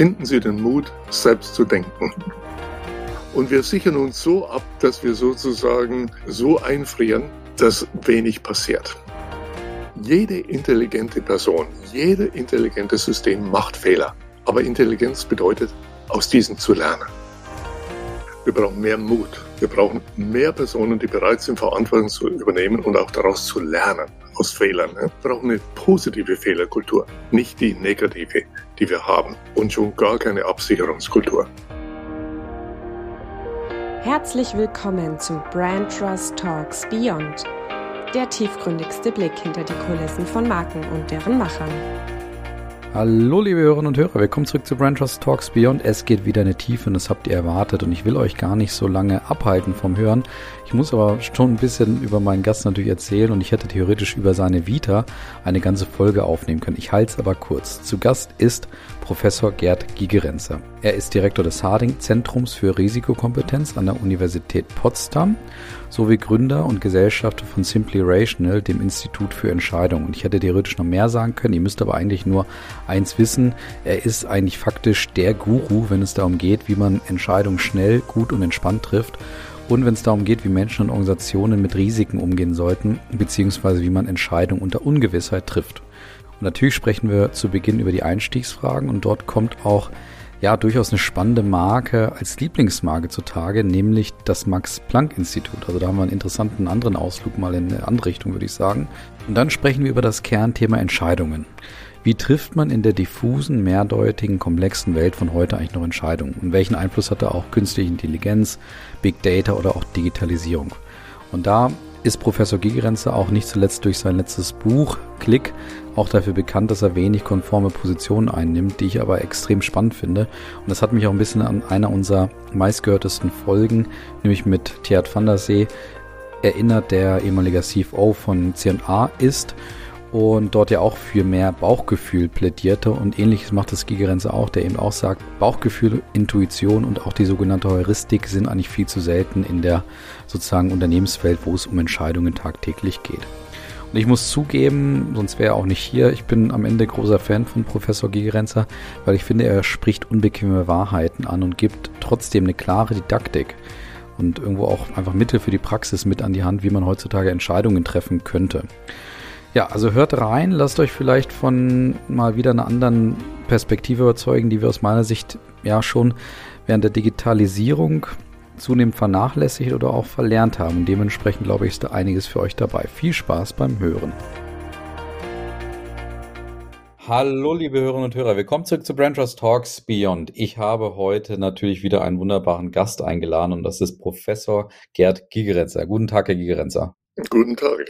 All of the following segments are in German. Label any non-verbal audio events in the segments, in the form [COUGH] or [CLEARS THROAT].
finden Sie den Mut, selbst zu denken. Und wir sichern uns so ab, dass wir sozusagen so einfrieren, dass wenig passiert. Jede intelligente Person, jede intelligente System macht Fehler. Aber Intelligenz bedeutet, aus diesen zu lernen. Wir brauchen mehr Mut. Wir brauchen mehr Personen, die bereit sind, Verantwortung zu übernehmen und auch daraus zu lernen, aus Fehlern. Wir brauchen eine positive Fehlerkultur, nicht die negative, die wir haben. Und schon gar keine Absicherungskultur. Herzlich willkommen zu Brand Trust Talks Beyond, der tiefgründigste Blick hinter die Kulissen von Marken und deren Machern. Hallo liebe Hörerinnen und Hörer, willkommen zurück zu Brand Trust Talks Beyond. Es geht wieder eine Tiefe und das habt ihr erwartet und ich will euch gar nicht so lange abhalten vom Hören. Ich muss aber schon ein bisschen über meinen Gast natürlich erzählen und ich hätte theoretisch über seine Vita eine ganze Folge aufnehmen können. Ich halte es aber kurz. Zu Gast ist Professor Gerd Gigerenzer. Er ist Direktor des Harding Zentrums für Risikokompetenz an der Universität Potsdam sowie Gründer und Gesellschafter von Simply Rational, dem Institut für Entscheidungen. Und ich hätte theoretisch noch mehr sagen können, ihr müsst aber eigentlich nur eins wissen, er ist eigentlich faktisch der Guru, wenn es darum geht, wie man Entscheidungen schnell, gut und entspannt trifft und wenn es darum geht, wie Menschen und Organisationen mit Risiken umgehen sollten, beziehungsweise wie man Entscheidungen unter Ungewissheit trifft. Und natürlich sprechen wir zu Beginn über die Einstiegsfragen und dort kommt auch ja durchaus eine spannende Marke als Lieblingsmarke zutage, nämlich das Max-Planck-Institut. Also da haben wir einen interessanten anderen Ausflug mal in eine andere Richtung, würde ich sagen. Und dann sprechen wir über das Kernthema Entscheidungen. Wie trifft man in der diffusen, mehrdeutigen, komplexen Welt von heute eigentlich noch Entscheidungen? Und welchen Einfluss hat da auch künstliche Intelligenz, Big Data oder auch Digitalisierung? Und da ist Professor Gigerenzer auch nicht zuletzt durch sein letztes Buch Klick auch dafür bekannt, dass er wenig konforme Positionen einnimmt, die ich aber extrem spannend finde. Und das hat mich auch ein bisschen an einer unserer meistgehörtesten Folgen, nämlich mit Theat van der See, erinnert, der ehemaliger CFO von C&A ist und dort ja auch für mehr Bauchgefühl plädierte und ähnliches macht das Gigerenze auch, der eben auch sagt, Bauchgefühl, Intuition und auch die sogenannte Heuristik sind eigentlich viel zu selten in der sozusagen Unternehmenswelt, wo es um Entscheidungen tagtäglich geht. Und ich muss zugeben, sonst wäre er auch nicht hier, ich bin am Ende großer Fan von Professor Gigerenzer, weil ich finde, er spricht unbequeme Wahrheiten an und gibt trotzdem eine klare Didaktik und irgendwo auch einfach Mittel für die Praxis mit an die Hand, wie man heutzutage Entscheidungen treffen könnte. Ja, also hört rein, lasst euch vielleicht von mal wieder einer anderen Perspektive überzeugen, die wir aus meiner Sicht ja schon während der Digitalisierung zunehmend vernachlässigt oder auch verlernt haben. Und dementsprechend glaube ich, ist da einiges für euch dabei. Viel Spaß beim Hören. Hallo, liebe Hörerinnen und Hörer, willkommen zurück zu Brand Trust Talks Beyond. Ich habe heute natürlich wieder einen wunderbaren Gast eingeladen und das ist Professor Gerd Gigerenzer. Guten Tag, Herr Gigerenzer. Guten Tag.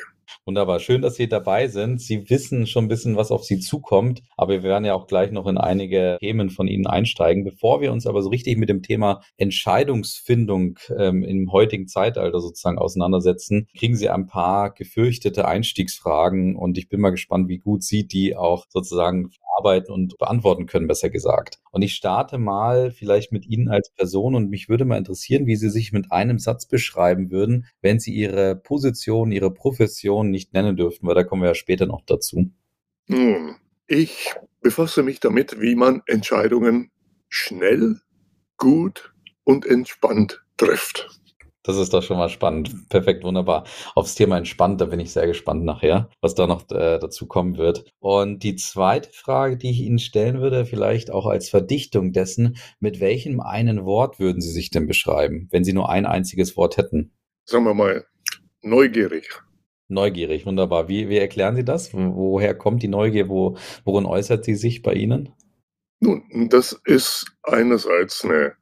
Wunderbar. Schön, dass Sie dabei sind. Sie wissen schon ein bisschen, was auf Sie zukommt, aber wir werden ja auch gleich noch in einige Themen von Ihnen einsteigen. Bevor wir uns aber so richtig mit dem Thema Entscheidungsfindung ähm, im heutigen Zeitalter sozusagen auseinandersetzen, kriegen Sie ein paar gefürchtete Einstiegsfragen und ich bin mal gespannt, wie gut Sie die auch sozusagen verarbeiten und beantworten können, besser gesagt. Und ich starte mal vielleicht mit Ihnen als Person und mich würde mal interessieren, wie Sie sich mit einem Satz beschreiben würden, wenn Sie Ihre Position, Ihre Profession nicht nennen dürften, weil da kommen wir ja später noch dazu. Nun, ich befasse mich damit, wie man Entscheidungen schnell, gut und entspannt trifft. Das ist doch schon mal spannend. Perfekt, wunderbar. Aufs Thema entspannt, da bin ich sehr gespannt nachher, was da noch äh, dazu kommen wird. Und die zweite Frage, die ich Ihnen stellen würde, vielleicht auch als Verdichtung dessen, mit welchem einen Wort würden Sie sich denn beschreiben, wenn Sie nur ein einziges Wort hätten? Sagen wir mal, neugierig. Neugierig, wunderbar. Wie, wie erklären Sie das? Woher kommt die Neugier? Wo, worin äußert sie sich bei Ihnen? Nun, das ist einerseits eine,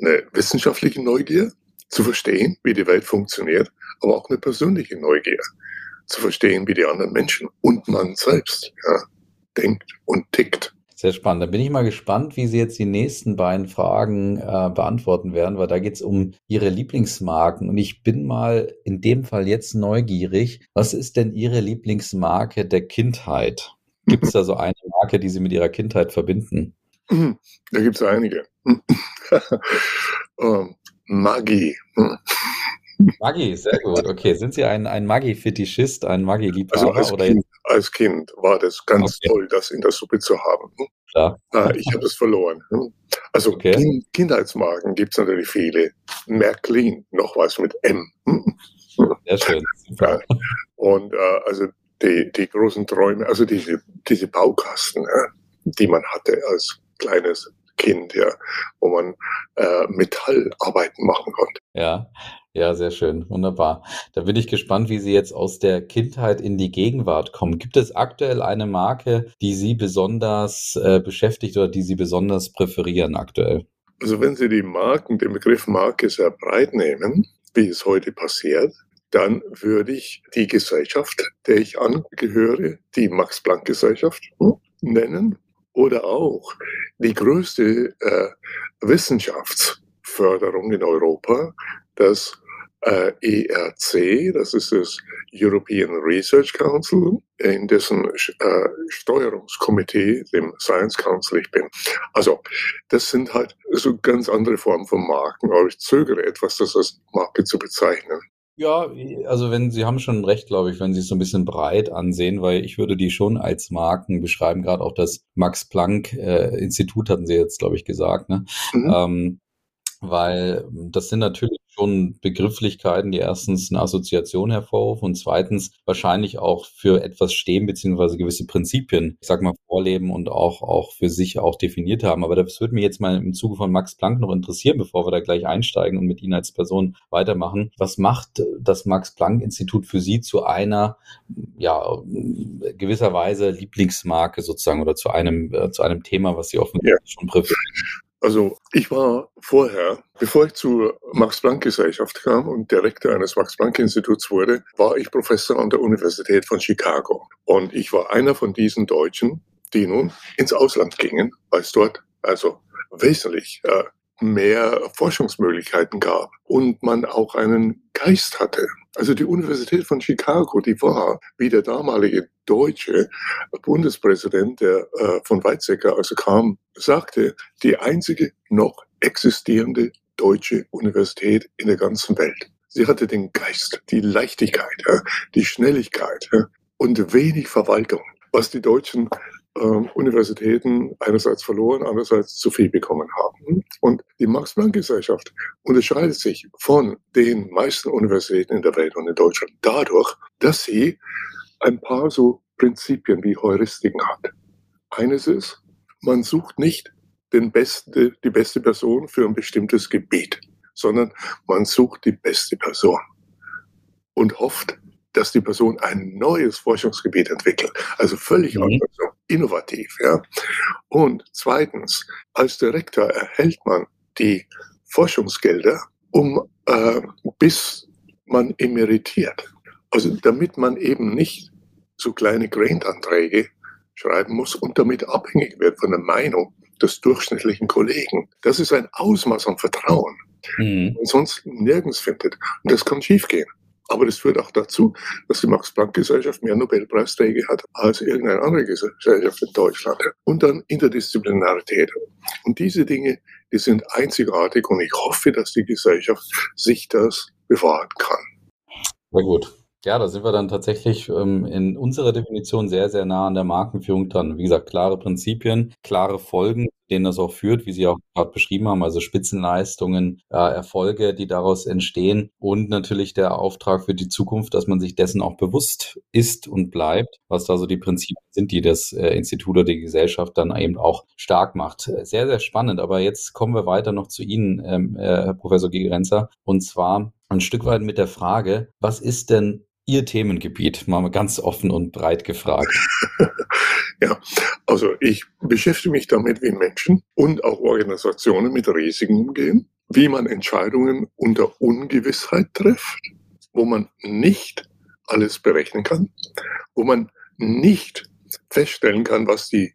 eine wissenschaftliche Neugier, zu verstehen, wie die Welt funktioniert, aber auch eine persönliche Neugier zu verstehen, wie die anderen Menschen und man selbst ja, denkt und tickt. Sehr spannend. Da bin ich mal gespannt, wie Sie jetzt die nächsten beiden Fragen äh, beantworten werden, weil da geht es um Ihre Lieblingsmarken. Und ich bin mal in dem Fall jetzt neugierig. Was ist denn Ihre Lieblingsmarke der Kindheit? Gibt es da so eine Marke, die Sie mit Ihrer Kindheit verbinden? Da gibt es einige. [LAUGHS] ähm, Magie. Maggi, sehr gut. Okay, sind Sie ein, ein Maggi-Fetischist, ein Maggi-Liebhaber? Also als, oder kind, als Kind war das ganz okay. toll, das in der Suppe zu haben. Klar. Ah, ich habe es verloren. Also okay. kind, Kindheitsmarken gibt es natürlich viele. Märklin, noch was mit M. Sehr schön. Ja. Und äh, also die, die großen Träume, also diese, diese Baukasten, die man hatte als kleines Kind, ja, wo man äh, Metallarbeiten machen konnte. Ja, ja, sehr schön, wunderbar. Da bin ich gespannt, wie Sie jetzt aus der Kindheit in die Gegenwart kommen. Gibt es aktuell eine Marke, die Sie besonders äh, beschäftigt oder die Sie besonders präferieren aktuell? Also wenn Sie die Marken, den Begriff Marke sehr breit nehmen, wie es heute passiert, dann würde ich die Gesellschaft, der ich angehöre, die Max-Planck-Gesellschaft, hm, nennen oder auch die größte äh, Wissenschaftsförderung in Europa, das äh, ERC, das ist das European Research Council, in dessen äh, Steuerungskomitee, dem Science Council ich bin. Also das sind halt so ganz andere Formen von Marken, aber ich zögere etwas, das als Marke zu bezeichnen. Ja, also wenn Sie haben schon recht, glaube ich, wenn Sie es so ein bisschen breit ansehen, weil ich würde die schon als Marken beschreiben, gerade auch das Max Planck äh, Institut hatten Sie jetzt, glaube ich, gesagt, ne? Mhm. Ähm, weil das sind natürlich schon Begrifflichkeiten, die erstens eine Assoziation hervorrufen und zweitens wahrscheinlich auch für etwas stehen, beziehungsweise gewisse Prinzipien, ich sag mal, vorleben und auch, auch für sich auch definiert haben. Aber das würde mich jetzt mal im Zuge von Max Planck noch interessieren, bevor wir da gleich einsteigen und mit Ihnen als Person weitermachen. Was macht das Max Planck Institut für Sie zu einer, ja, gewisserweise Lieblingsmarke sozusagen oder zu einem, äh, zu einem Thema, was Sie offensichtlich ja. schon präferieren? Also ich war vorher, bevor ich zur Max-Planck-Gesellschaft kam und Direktor eines Max-Planck-Instituts wurde, war ich Professor an der Universität von Chicago. Und ich war einer von diesen Deutschen, die nun ins Ausland gingen, weil es dort also wesentlich äh, mehr Forschungsmöglichkeiten gab und man auch einen Geist hatte. Also die Universität von Chicago, die war, wie der damalige deutsche Bundespräsident, der äh, von Weizsäcker also kam, sagte, die einzige noch existierende deutsche Universität in der ganzen Welt. Sie hatte den Geist, die Leichtigkeit, die Schnelligkeit und wenig Verwaltung, was die Deutschen Universitäten einerseits verloren, andererseits zu viel bekommen haben. Und die Max-Planck-Gesellschaft unterscheidet sich von den meisten Universitäten in der Welt und in Deutschland dadurch, dass sie ein paar so Prinzipien wie Heuristiken hat. Eines ist, man sucht nicht den beste, die beste Person für ein bestimmtes Gebiet, sondern man sucht die beste Person und hofft, dass die Person ein neues Forschungsgebiet entwickelt. Also völlig mhm. anders, innovativ. Ja. Und zweitens, als Direktor erhält man die Forschungsgelder, um äh, bis man emeritiert. Also damit man eben nicht so kleine Grant-Anträge schreiben muss und damit abhängig wird von der Meinung des durchschnittlichen Kollegen. Das ist ein Ausmaß an Vertrauen, mhm. man sonst nirgends findet. Und das kann schiefgehen. Aber das führt auch dazu, dass die Max-Planck-Gesellschaft mehr Nobelpreisträger hat als irgendeine andere Gesellschaft in Deutschland. Und dann Interdisziplinarität. Und diese Dinge, die sind einzigartig und ich hoffe, dass die Gesellschaft sich das bewahren kann. Sehr gut. Ja, da sind wir dann tatsächlich ähm, in unserer Definition sehr, sehr nah an der Markenführung dran. Wie gesagt, klare Prinzipien, klare Folgen, denen das auch führt, wie Sie auch gerade beschrieben haben, also Spitzenleistungen, äh, Erfolge, die daraus entstehen und natürlich der Auftrag für die Zukunft, dass man sich dessen auch bewusst ist und bleibt, was da so die Prinzipien sind, die das äh, Institut oder die Gesellschaft dann eben auch stark macht. Sehr, sehr spannend, aber jetzt kommen wir weiter noch zu Ihnen, ähm, äh, Herr Professor Gegerenzer, und zwar ein Stück weit mit der Frage, was ist denn Ihr Themengebiet? Mal ganz offen und breit gefragt. [LAUGHS] ja, also ich beschäftige mich damit, wie Menschen und auch Organisationen mit Risiken umgehen, wie man Entscheidungen unter Ungewissheit trifft, wo man nicht alles berechnen kann, wo man nicht feststellen kann, was die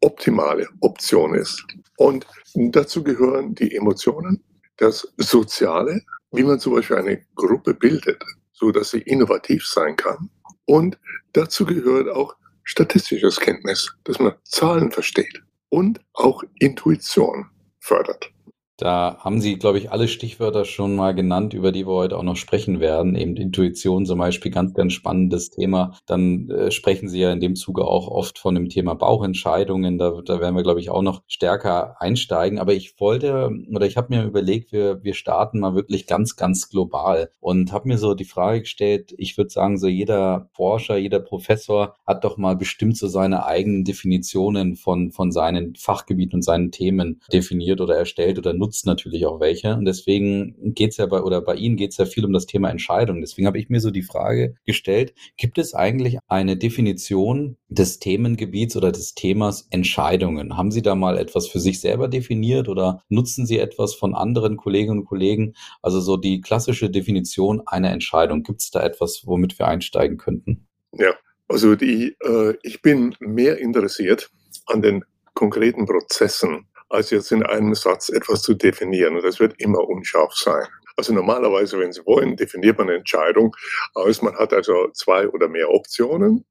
optimale Option ist. Und dazu gehören die Emotionen, das Soziale, wie man zum Beispiel eine Gruppe bildet, so dass sie innovativ sein kann. Und dazu gehört auch statistisches Kenntnis, dass man Zahlen versteht und auch Intuition fördert. Da haben Sie, glaube ich, alle Stichwörter schon mal genannt, über die wir heute auch noch sprechen werden. Eben Intuition zum Beispiel, ganz, ganz spannendes Thema. Dann äh, sprechen Sie ja in dem Zuge auch oft von dem Thema Bauchentscheidungen. Da, da werden wir, glaube ich, auch noch stärker einsteigen. Aber ich wollte, oder ich habe mir überlegt, wir, wir starten mal wirklich ganz, ganz global und habe mir so die Frage gestellt, ich würde sagen, so jeder Forscher, jeder Professor hat doch mal bestimmt so seine eigenen Definitionen von, von seinen Fachgebieten und seinen Themen definiert oder erstellt oder nutzt natürlich auch welche. Und deswegen geht's ja bei, oder bei Ihnen geht's ja viel um das Thema Entscheidung. Deswegen habe ich mir so die Frage gestellt, gibt es eigentlich eine Definition des Themengebiets oder des Themas Entscheidungen? Haben Sie da mal etwas für sich selber definiert oder nutzen Sie etwas von anderen Kolleginnen und Kollegen? Also so die klassische Definition einer Entscheidung. Gibt es da etwas, womit wir einsteigen könnten? Ja, also die, äh, ich bin mehr interessiert an den konkreten Prozessen als jetzt in einem Satz etwas zu definieren. Und das wird immer unscharf sein. Also normalerweise, wenn Sie wollen, definiert man eine Entscheidung aus. Man hat also zwei oder mehr Optionen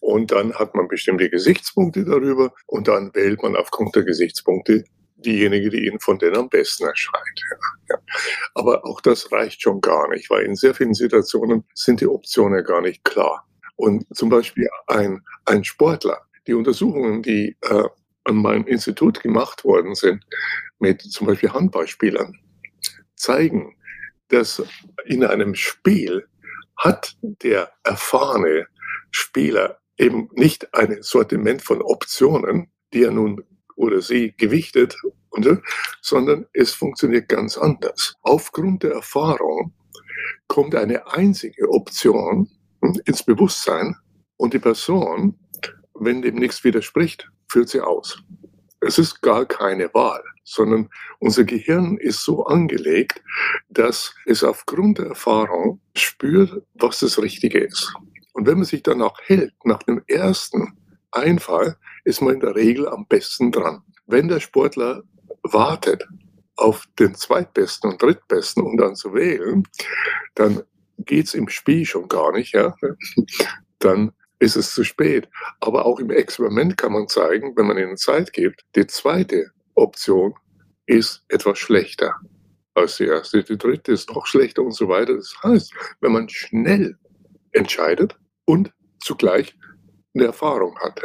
und dann hat man bestimmte Gesichtspunkte darüber und dann wählt man aufgrund der Gesichtspunkte diejenige, die Ihnen von denen am besten erscheint. Ja, ja. Aber auch das reicht schon gar nicht, weil in sehr vielen Situationen sind die Optionen gar nicht klar. Und zum Beispiel ein, ein Sportler, die Untersuchungen, die äh, an meinem Institut gemacht worden sind, mit zum Beispiel Handballspielern, zeigen, dass in einem Spiel hat der erfahrene Spieler eben nicht ein Sortiment von Optionen, die er nun oder sie gewichtet, sondern es funktioniert ganz anders. Aufgrund der Erfahrung kommt eine einzige Option ins Bewusstsein und die Person, wenn dem nichts widerspricht, führt sie aus. Es ist gar keine Wahl, sondern unser Gehirn ist so angelegt, dass es aufgrund der Erfahrung spürt, was das Richtige ist. Und wenn man sich danach hält, nach dem ersten Einfall, ist man in der Regel am besten dran. Wenn der Sportler wartet auf den zweitbesten und drittbesten, um dann zu wählen, dann geht es im Spiel schon gar nicht. Ja? Dann ist es zu spät. Aber auch im Experiment kann man zeigen, wenn man ihnen Zeit gibt, die zweite Option ist etwas schlechter als die erste. Die dritte ist noch schlechter und so weiter. Das heißt, wenn man schnell entscheidet und zugleich eine Erfahrung hat,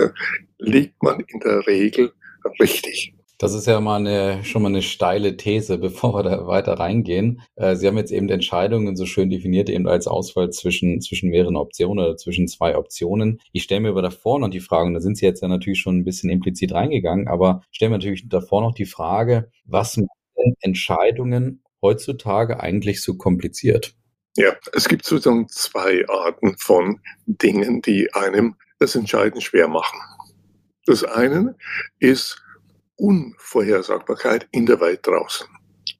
liegt man in der Regel richtig. Das ist ja mal eine, schon mal eine steile These, [LAUGHS] bevor wir da weiter reingehen. Äh, Sie haben jetzt eben Entscheidungen so schön definiert, eben als Auswahl zwischen, zwischen mehreren Optionen oder zwischen zwei Optionen. Ich stelle mir aber davor noch die Frage, und da sind Sie jetzt ja natürlich schon ein bisschen implizit reingegangen, aber stelle mir natürlich davor noch die Frage, was machen Entscheidungen heutzutage eigentlich so kompliziert? Ja, es gibt sozusagen zwei Arten von Dingen, die einem das Entscheiden schwer machen. Das eine ist Unvorhersagbarkeit in der Welt draußen.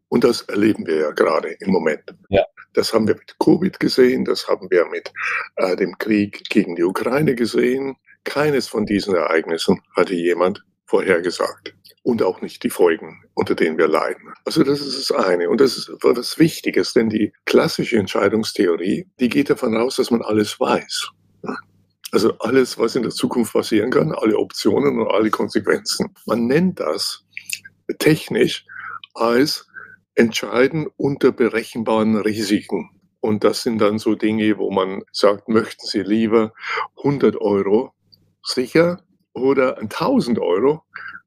Und das erleben wir ja gerade im Moment. Ja. Das haben wir mit Covid gesehen, das haben wir mit äh, dem Krieg gegen die Ukraine gesehen. Keines von diesen Ereignissen hatte jemand vorhergesagt. Und auch nicht die Folgen, unter denen wir leiden. Also das ist das eine. Und das ist was Wichtiges, denn die klassische Entscheidungstheorie, die geht davon aus, dass man alles weiß. Also alles, was in der Zukunft passieren kann, alle Optionen und alle Konsequenzen. Man nennt das technisch als Entscheiden unter berechenbaren Risiken. Und das sind dann so Dinge, wo man sagt, möchten Sie lieber 100 Euro sicher oder 1000 Euro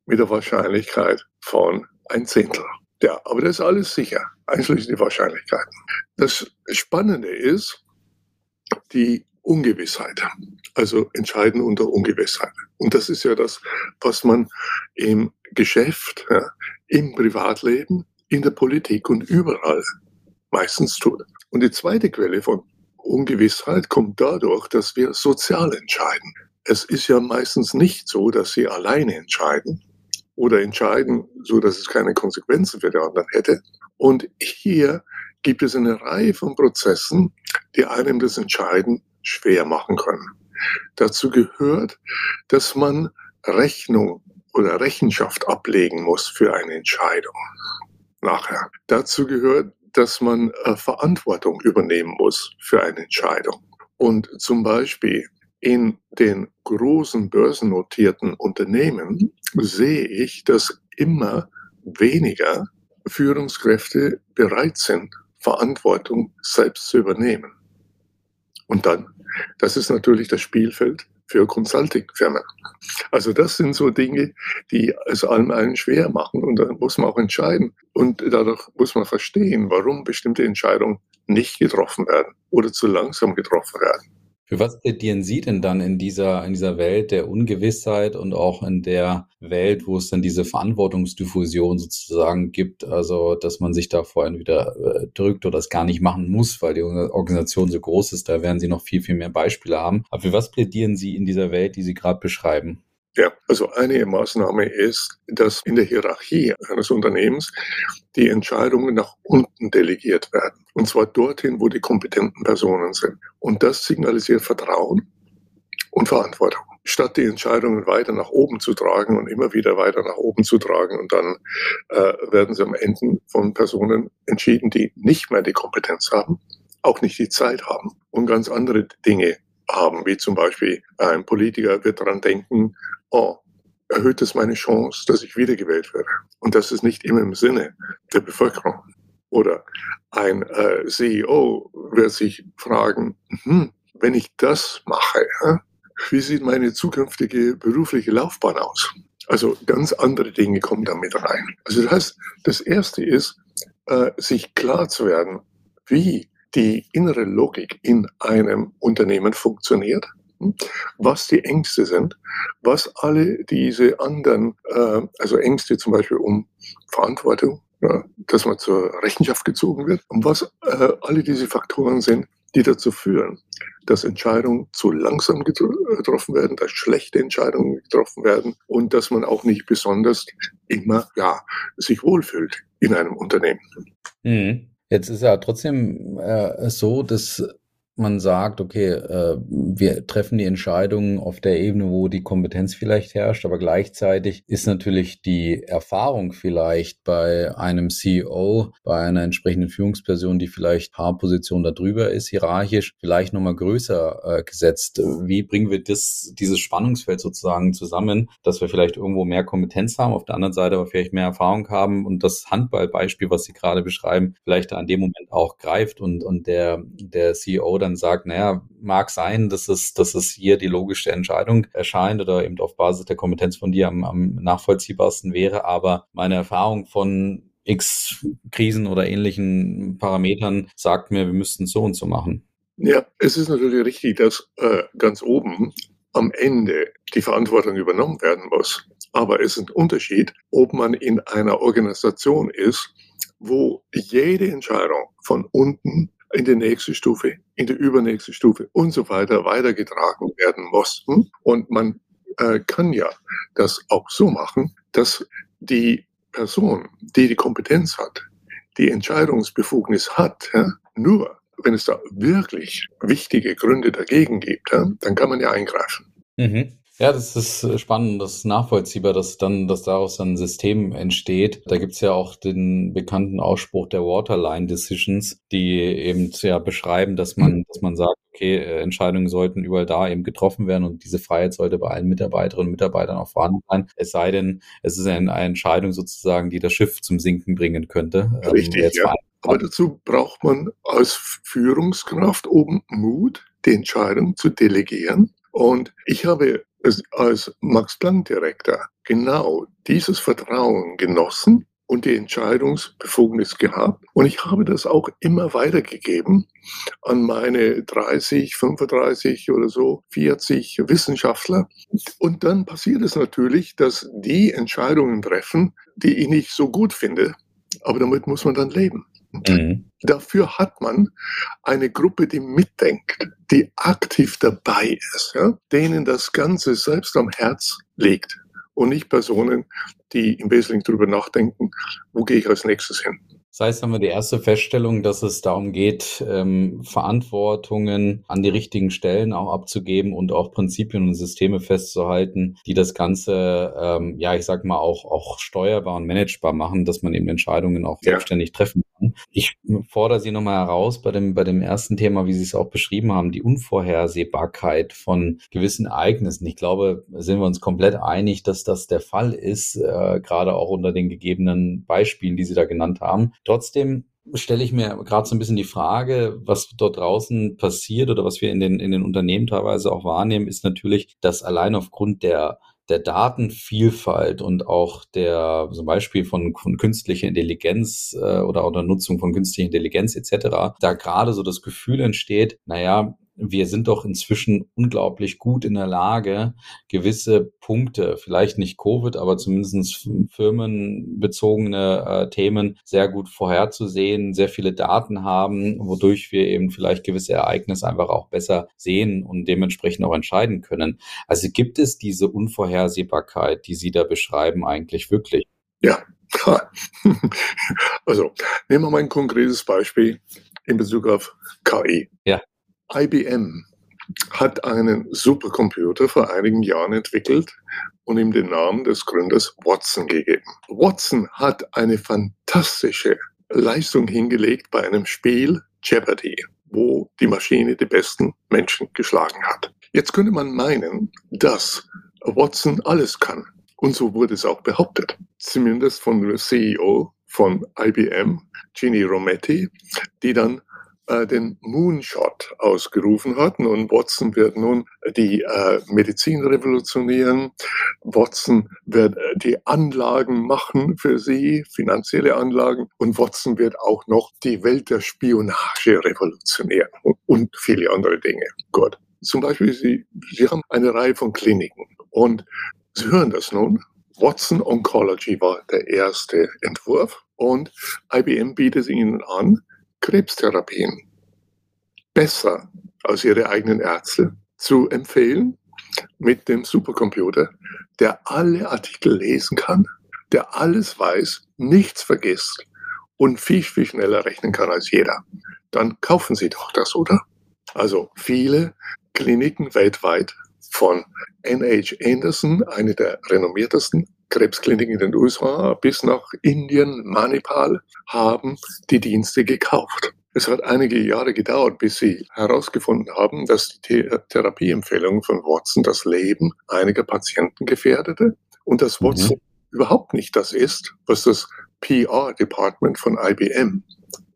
mit der Wahrscheinlichkeit von ein Zehntel. Ja, aber das ist alles sicher, einschließlich die Wahrscheinlichkeiten. Das Spannende ist, die Ungewissheit. Also entscheiden unter Ungewissheit. Und das ist ja das, was man im Geschäft, ja, im Privatleben, in der Politik und überall meistens tut. Und die zweite Quelle von Ungewissheit kommt dadurch, dass wir sozial entscheiden. Es ist ja meistens nicht so, dass sie alleine entscheiden oder entscheiden, so dass es keine Konsequenzen für die anderen hätte. Und hier gibt es eine Reihe von Prozessen, die einem das Entscheiden schwer machen können. Dazu gehört, dass man Rechnung oder Rechenschaft ablegen muss für eine Entscheidung nachher. Dazu gehört, dass man äh, Verantwortung übernehmen muss für eine Entscheidung. Und zum Beispiel in den großen börsennotierten Unternehmen sehe ich, dass immer weniger Führungskräfte bereit sind, Verantwortung selbst zu übernehmen. Und dann, das ist natürlich das Spielfeld für Consulting-Firmen. Also das sind so Dinge, die es allem einen schwer machen und da muss man auch entscheiden. Und dadurch muss man verstehen, warum bestimmte Entscheidungen nicht getroffen werden oder zu langsam getroffen werden. Für was plädieren Sie denn dann in dieser, in dieser Welt der Ungewissheit und auch in der Welt, wo es dann diese Verantwortungsdiffusion sozusagen gibt, also dass man sich da vorhin wieder äh, drückt oder es gar nicht machen muss, weil die Organisation so groß ist, da werden Sie noch viel, viel mehr Beispiele haben. Aber für was plädieren Sie in dieser Welt, die Sie gerade beschreiben? Ja, also eine Maßnahme ist, dass in der Hierarchie eines Unternehmens die Entscheidungen nach unten delegiert werden. Und zwar dorthin, wo die kompetenten Personen sind. Und das signalisiert Vertrauen und Verantwortung. Statt die Entscheidungen weiter nach oben zu tragen und immer wieder weiter nach oben zu tragen und dann äh, werden sie am Ende von Personen entschieden, die nicht mehr die Kompetenz haben, auch nicht die Zeit haben und ganz andere Dinge haben, wie zum Beispiel ein Politiker wird daran denken, oh, erhöht es meine Chance, dass ich wiedergewählt werde. Und das ist nicht immer im Sinne der Bevölkerung. Oder ein äh, CEO wird sich fragen, hm, wenn ich das mache, wie sieht meine zukünftige berufliche Laufbahn aus? Also ganz andere Dinge kommen damit rein. Also das heißt, das Erste ist, äh, sich klar zu werden, wie die innere Logik in einem Unternehmen funktioniert, was die Ängste sind, was alle diese anderen, äh, also Ängste zum Beispiel um Verantwortung, ja, dass man zur Rechenschaft gezogen wird, und was äh, alle diese Faktoren sind, die dazu führen, dass Entscheidungen zu langsam getroffen werden, dass schlechte Entscheidungen getroffen werden und dass man auch nicht besonders immer ja, sich wohlfühlt in einem Unternehmen. Mhm. Jetzt ist ja trotzdem äh, so, dass man sagt, okay, äh, wir treffen die Entscheidungen auf der Ebene, wo die Kompetenz vielleicht herrscht, aber gleichzeitig ist natürlich die Erfahrung vielleicht bei einem CEO, bei einer entsprechenden Führungsperson, die vielleicht paar Positionen darüber ist, hierarchisch, vielleicht nochmal größer äh, gesetzt. Wie bringen wir das, dieses Spannungsfeld sozusagen zusammen, dass wir vielleicht irgendwo mehr Kompetenz haben, auf der anderen Seite aber vielleicht mehr Erfahrung haben und das Handballbeispiel, was Sie gerade beschreiben, vielleicht an dem Moment auch greift und, und der, der CEO dann dann sagt, naja, mag sein, dass es, dass es hier die logische Entscheidung erscheint oder eben auf Basis der Kompetenz von dir am, am nachvollziehbarsten wäre, aber meine Erfahrung von X Krisen oder ähnlichen Parametern sagt mir, wir müssten so und so machen. Ja, es ist natürlich richtig, dass äh, ganz oben am Ende die Verantwortung übernommen werden muss. Aber es ist ein Unterschied, ob man in einer Organisation ist, wo jede Entscheidung von unten in die nächste Stufe, in die übernächste Stufe und so weiter weitergetragen werden muss. Und man äh, kann ja das auch so machen, dass die Person, die die Kompetenz hat, die Entscheidungsbefugnis hat, ja, nur wenn es da wirklich wichtige Gründe dagegen gibt, ja, dann kann man ja eingreifen. Mhm. Ja, das ist äh, spannend, das ist nachvollziehbar, dass dann, dass daraus dann ein System entsteht. Da gibt's ja auch den bekannten Ausspruch der Waterline Decisions, die eben ja beschreiben, dass man, mhm. dass man sagt, okay, äh, Entscheidungen sollten überall da eben getroffen werden und diese Freiheit sollte bei allen Mitarbeiterinnen und Mitarbeitern auch vorhanden sein. Es sei denn, es ist eine, eine Entscheidung sozusagen, die das Schiff zum Sinken bringen könnte. Ähm, Richtig, ähm, ja. Aber dazu braucht man als Führungskraft oben Mut, die Entscheidung zu delegieren. Und ich habe als Max-Planck-Direktor genau dieses Vertrauen genossen und die Entscheidungsbefugnis gehabt. Und ich habe das auch immer weitergegeben an meine 30, 35 oder so, 40 Wissenschaftler. Und dann passiert es natürlich, dass die Entscheidungen treffen, die ich nicht so gut finde. Aber damit muss man dann leben. Mhm. Dafür hat man eine Gruppe, die mitdenkt, die aktiv dabei ist, ja, denen das Ganze selbst am Herz liegt und nicht Personen, die im Wesentlichen darüber nachdenken, wo gehe ich als nächstes hin. Das heißt, haben wir die erste Feststellung, dass es darum geht, ähm, Verantwortungen an die richtigen Stellen auch abzugeben und auch Prinzipien und Systeme festzuhalten, die das Ganze, ähm, ja, ich sag mal, auch, auch steuerbar und managebar machen, dass man eben Entscheidungen auch ja. selbstständig treffen kann. Ich fordere Sie nochmal heraus bei dem, bei dem ersten Thema, wie Sie es auch beschrieben haben, die Unvorhersehbarkeit von gewissen Ereignissen. Ich glaube, sind wir uns komplett einig, dass das der Fall ist, äh, gerade auch unter den gegebenen Beispielen, die Sie da genannt haben. Trotzdem stelle ich mir gerade so ein bisschen die Frage, was dort draußen passiert oder was wir in den, in den Unternehmen teilweise auch wahrnehmen, ist natürlich, dass allein aufgrund der der Datenvielfalt und auch der zum Beispiel von, von künstlicher Intelligenz äh, oder unter Nutzung von künstlicher Intelligenz etc., da gerade so das Gefühl entsteht, naja, wir sind doch inzwischen unglaublich gut in der Lage, gewisse Punkte, vielleicht nicht Covid, aber zumindest firmenbezogene äh, Themen sehr gut vorherzusehen, sehr viele Daten haben, wodurch wir eben vielleicht gewisse Ereignisse einfach auch besser sehen und dementsprechend auch entscheiden können. Also gibt es diese Unvorhersehbarkeit, die Sie da beschreiben, eigentlich wirklich? Ja. [LAUGHS] Also nehmen wir mal ein konkretes Beispiel in Bezug auf KI. Ja. IBM hat einen Supercomputer vor einigen Jahren entwickelt und ihm den Namen des Gründers Watson gegeben. Watson hat eine fantastische Leistung hingelegt bei einem Spiel Jeopardy, wo die Maschine die besten Menschen geschlagen hat. Jetzt könnte man meinen, dass Watson alles kann. Und so wurde es auch behauptet. Zumindest von der CEO von IBM, Ginny Rometty, die dann den Moonshot ausgerufen hatten. Und Watson wird nun die äh, Medizin revolutionieren. Watson wird äh, die Anlagen machen für sie, finanzielle Anlagen. Und Watson wird auch noch die Welt der Spionage revolutionieren und, und viele andere Dinge. Gut. Zum Beispiel, sie, sie haben eine Reihe von Kliniken. Und Sie hören das nun. Watson Oncology war der erste Entwurf und IBM bietet ihnen an, Krebstherapien besser als ihre eigenen Ärzte zu empfehlen mit dem Supercomputer, der alle Artikel lesen kann, der alles weiß, nichts vergisst und viel, viel schneller rechnen kann als jeder. Dann kaufen Sie doch das, oder? Also viele Kliniken weltweit von NH Anderson, eine der renommiertesten Krebskliniken in den USA, bis nach Indien, Manipal, haben die Dienste gekauft. Es hat einige Jahre gedauert, bis sie herausgefunden haben, dass die Therapieempfehlung von Watson das Leben einiger Patienten gefährdete und dass. Watson mhm. überhaupt nicht das ist, was das PR-Department von IBM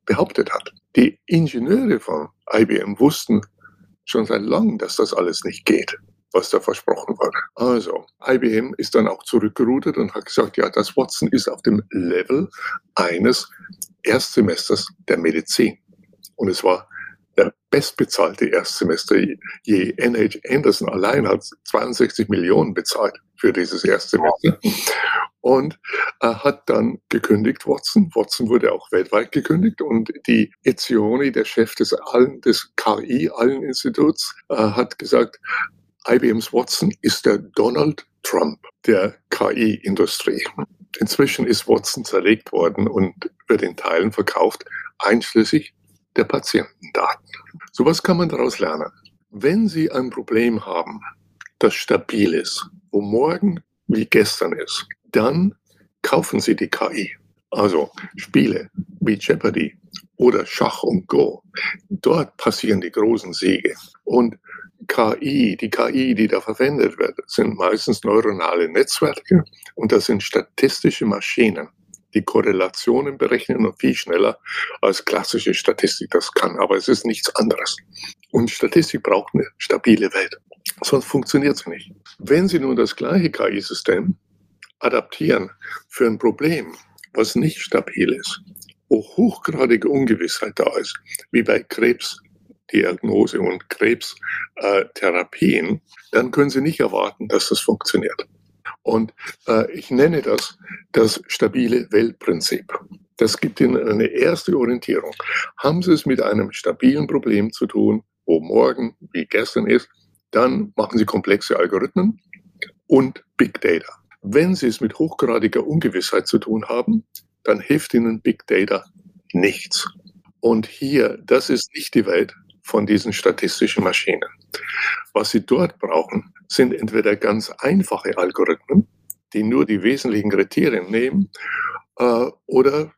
behauptet hat. Die Ingenieure von IBM wussten schon seit langem, dass das alles nicht geht was da versprochen wurde. Also, IBM ist dann auch zurückgerudert und hat gesagt, ja, das Watson ist auf dem Level eines Erstsemesters der Medizin. Und es war der bestbezahlte Erstsemester je. NH Anderson allein hat 62 Millionen bezahlt für dieses Erstsemester und er hat dann gekündigt, Watson. Watson wurde auch weltweit gekündigt und die Ezioni, der Chef des, des KI, allen Instituts, äh, hat gesagt, IBMs Watson ist der Donald Trump der KI-Industrie. Inzwischen ist Watson zerlegt worden und wird in Teilen verkauft, einschließlich der Patientendaten. So was kann man daraus lernen. Wenn Sie ein Problem haben, das stabil ist, wo morgen wie gestern ist, dann kaufen Sie die KI. Also Spiele wie Jeopardy oder Schach und Go. Dort passieren die großen Siege. Und KI, die KI, die da verwendet wird, sind meistens neuronale Netzwerke und das sind statistische Maschinen, die Korrelationen berechnen und viel schneller als klassische Statistik das kann. Aber es ist nichts anderes. Und Statistik braucht eine stabile Welt. Sonst funktioniert sie nicht. Wenn Sie nun das gleiche KI-System adaptieren für ein Problem, was nicht stabil ist, wo hochgradige Ungewissheit da ist, wie bei Krebs, Diagnose und Krebstherapien, dann können Sie nicht erwarten, dass das funktioniert. Und äh, ich nenne das das stabile Weltprinzip. Das gibt Ihnen eine erste Orientierung. Haben Sie es mit einem stabilen Problem zu tun, wo morgen wie gestern ist, dann machen Sie komplexe Algorithmen und Big Data. Wenn Sie es mit hochgradiger Ungewissheit zu tun haben, dann hilft Ihnen Big Data nichts. Und hier, das ist nicht die Welt von diesen statistischen Maschinen. Was sie dort brauchen, sind entweder ganz einfache Algorithmen, die nur die wesentlichen Kriterien nehmen, äh, oder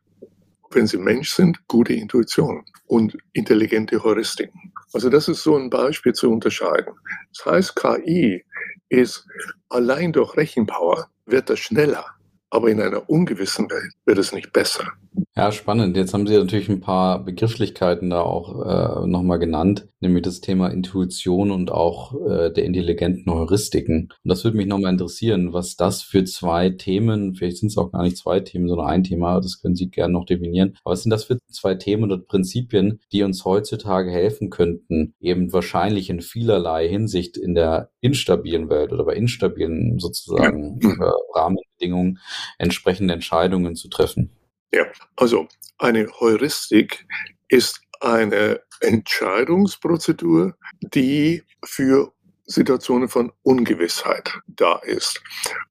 wenn sie Mensch sind, gute Intuition und intelligente Heuristiken. Also das ist so ein Beispiel zu unterscheiden. Das heißt, KI ist allein durch Rechenpower wird das schneller, aber in einer ungewissen Welt wird es nicht besser. Ja, spannend. Jetzt haben Sie natürlich ein paar Begrifflichkeiten da auch äh, nochmal genannt, nämlich das Thema Intuition und auch äh, der intelligenten Heuristiken. Und das würde mich nochmal interessieren, was das für zwei Themen, vielleicht sind es auch gar nicht zwei Themen, sondern ein Thema, das können Sie gerne noch definieren. Aber was sind das für zwei Themen oder Prinzipien, die uns heutzutage helfen könnten, eben wahrscheinlich in vielerlei Hinsicht in der instabilen Welt oder bei instabilen sozusagen [CLEARS THROAT] äh, Rahmenbedingungen entsprechende Entscheidungen zu treffen? Ja, also eine Heuristik ist eine Entscheidungsprozedur, die für Situationen von Ungewissheit da ist.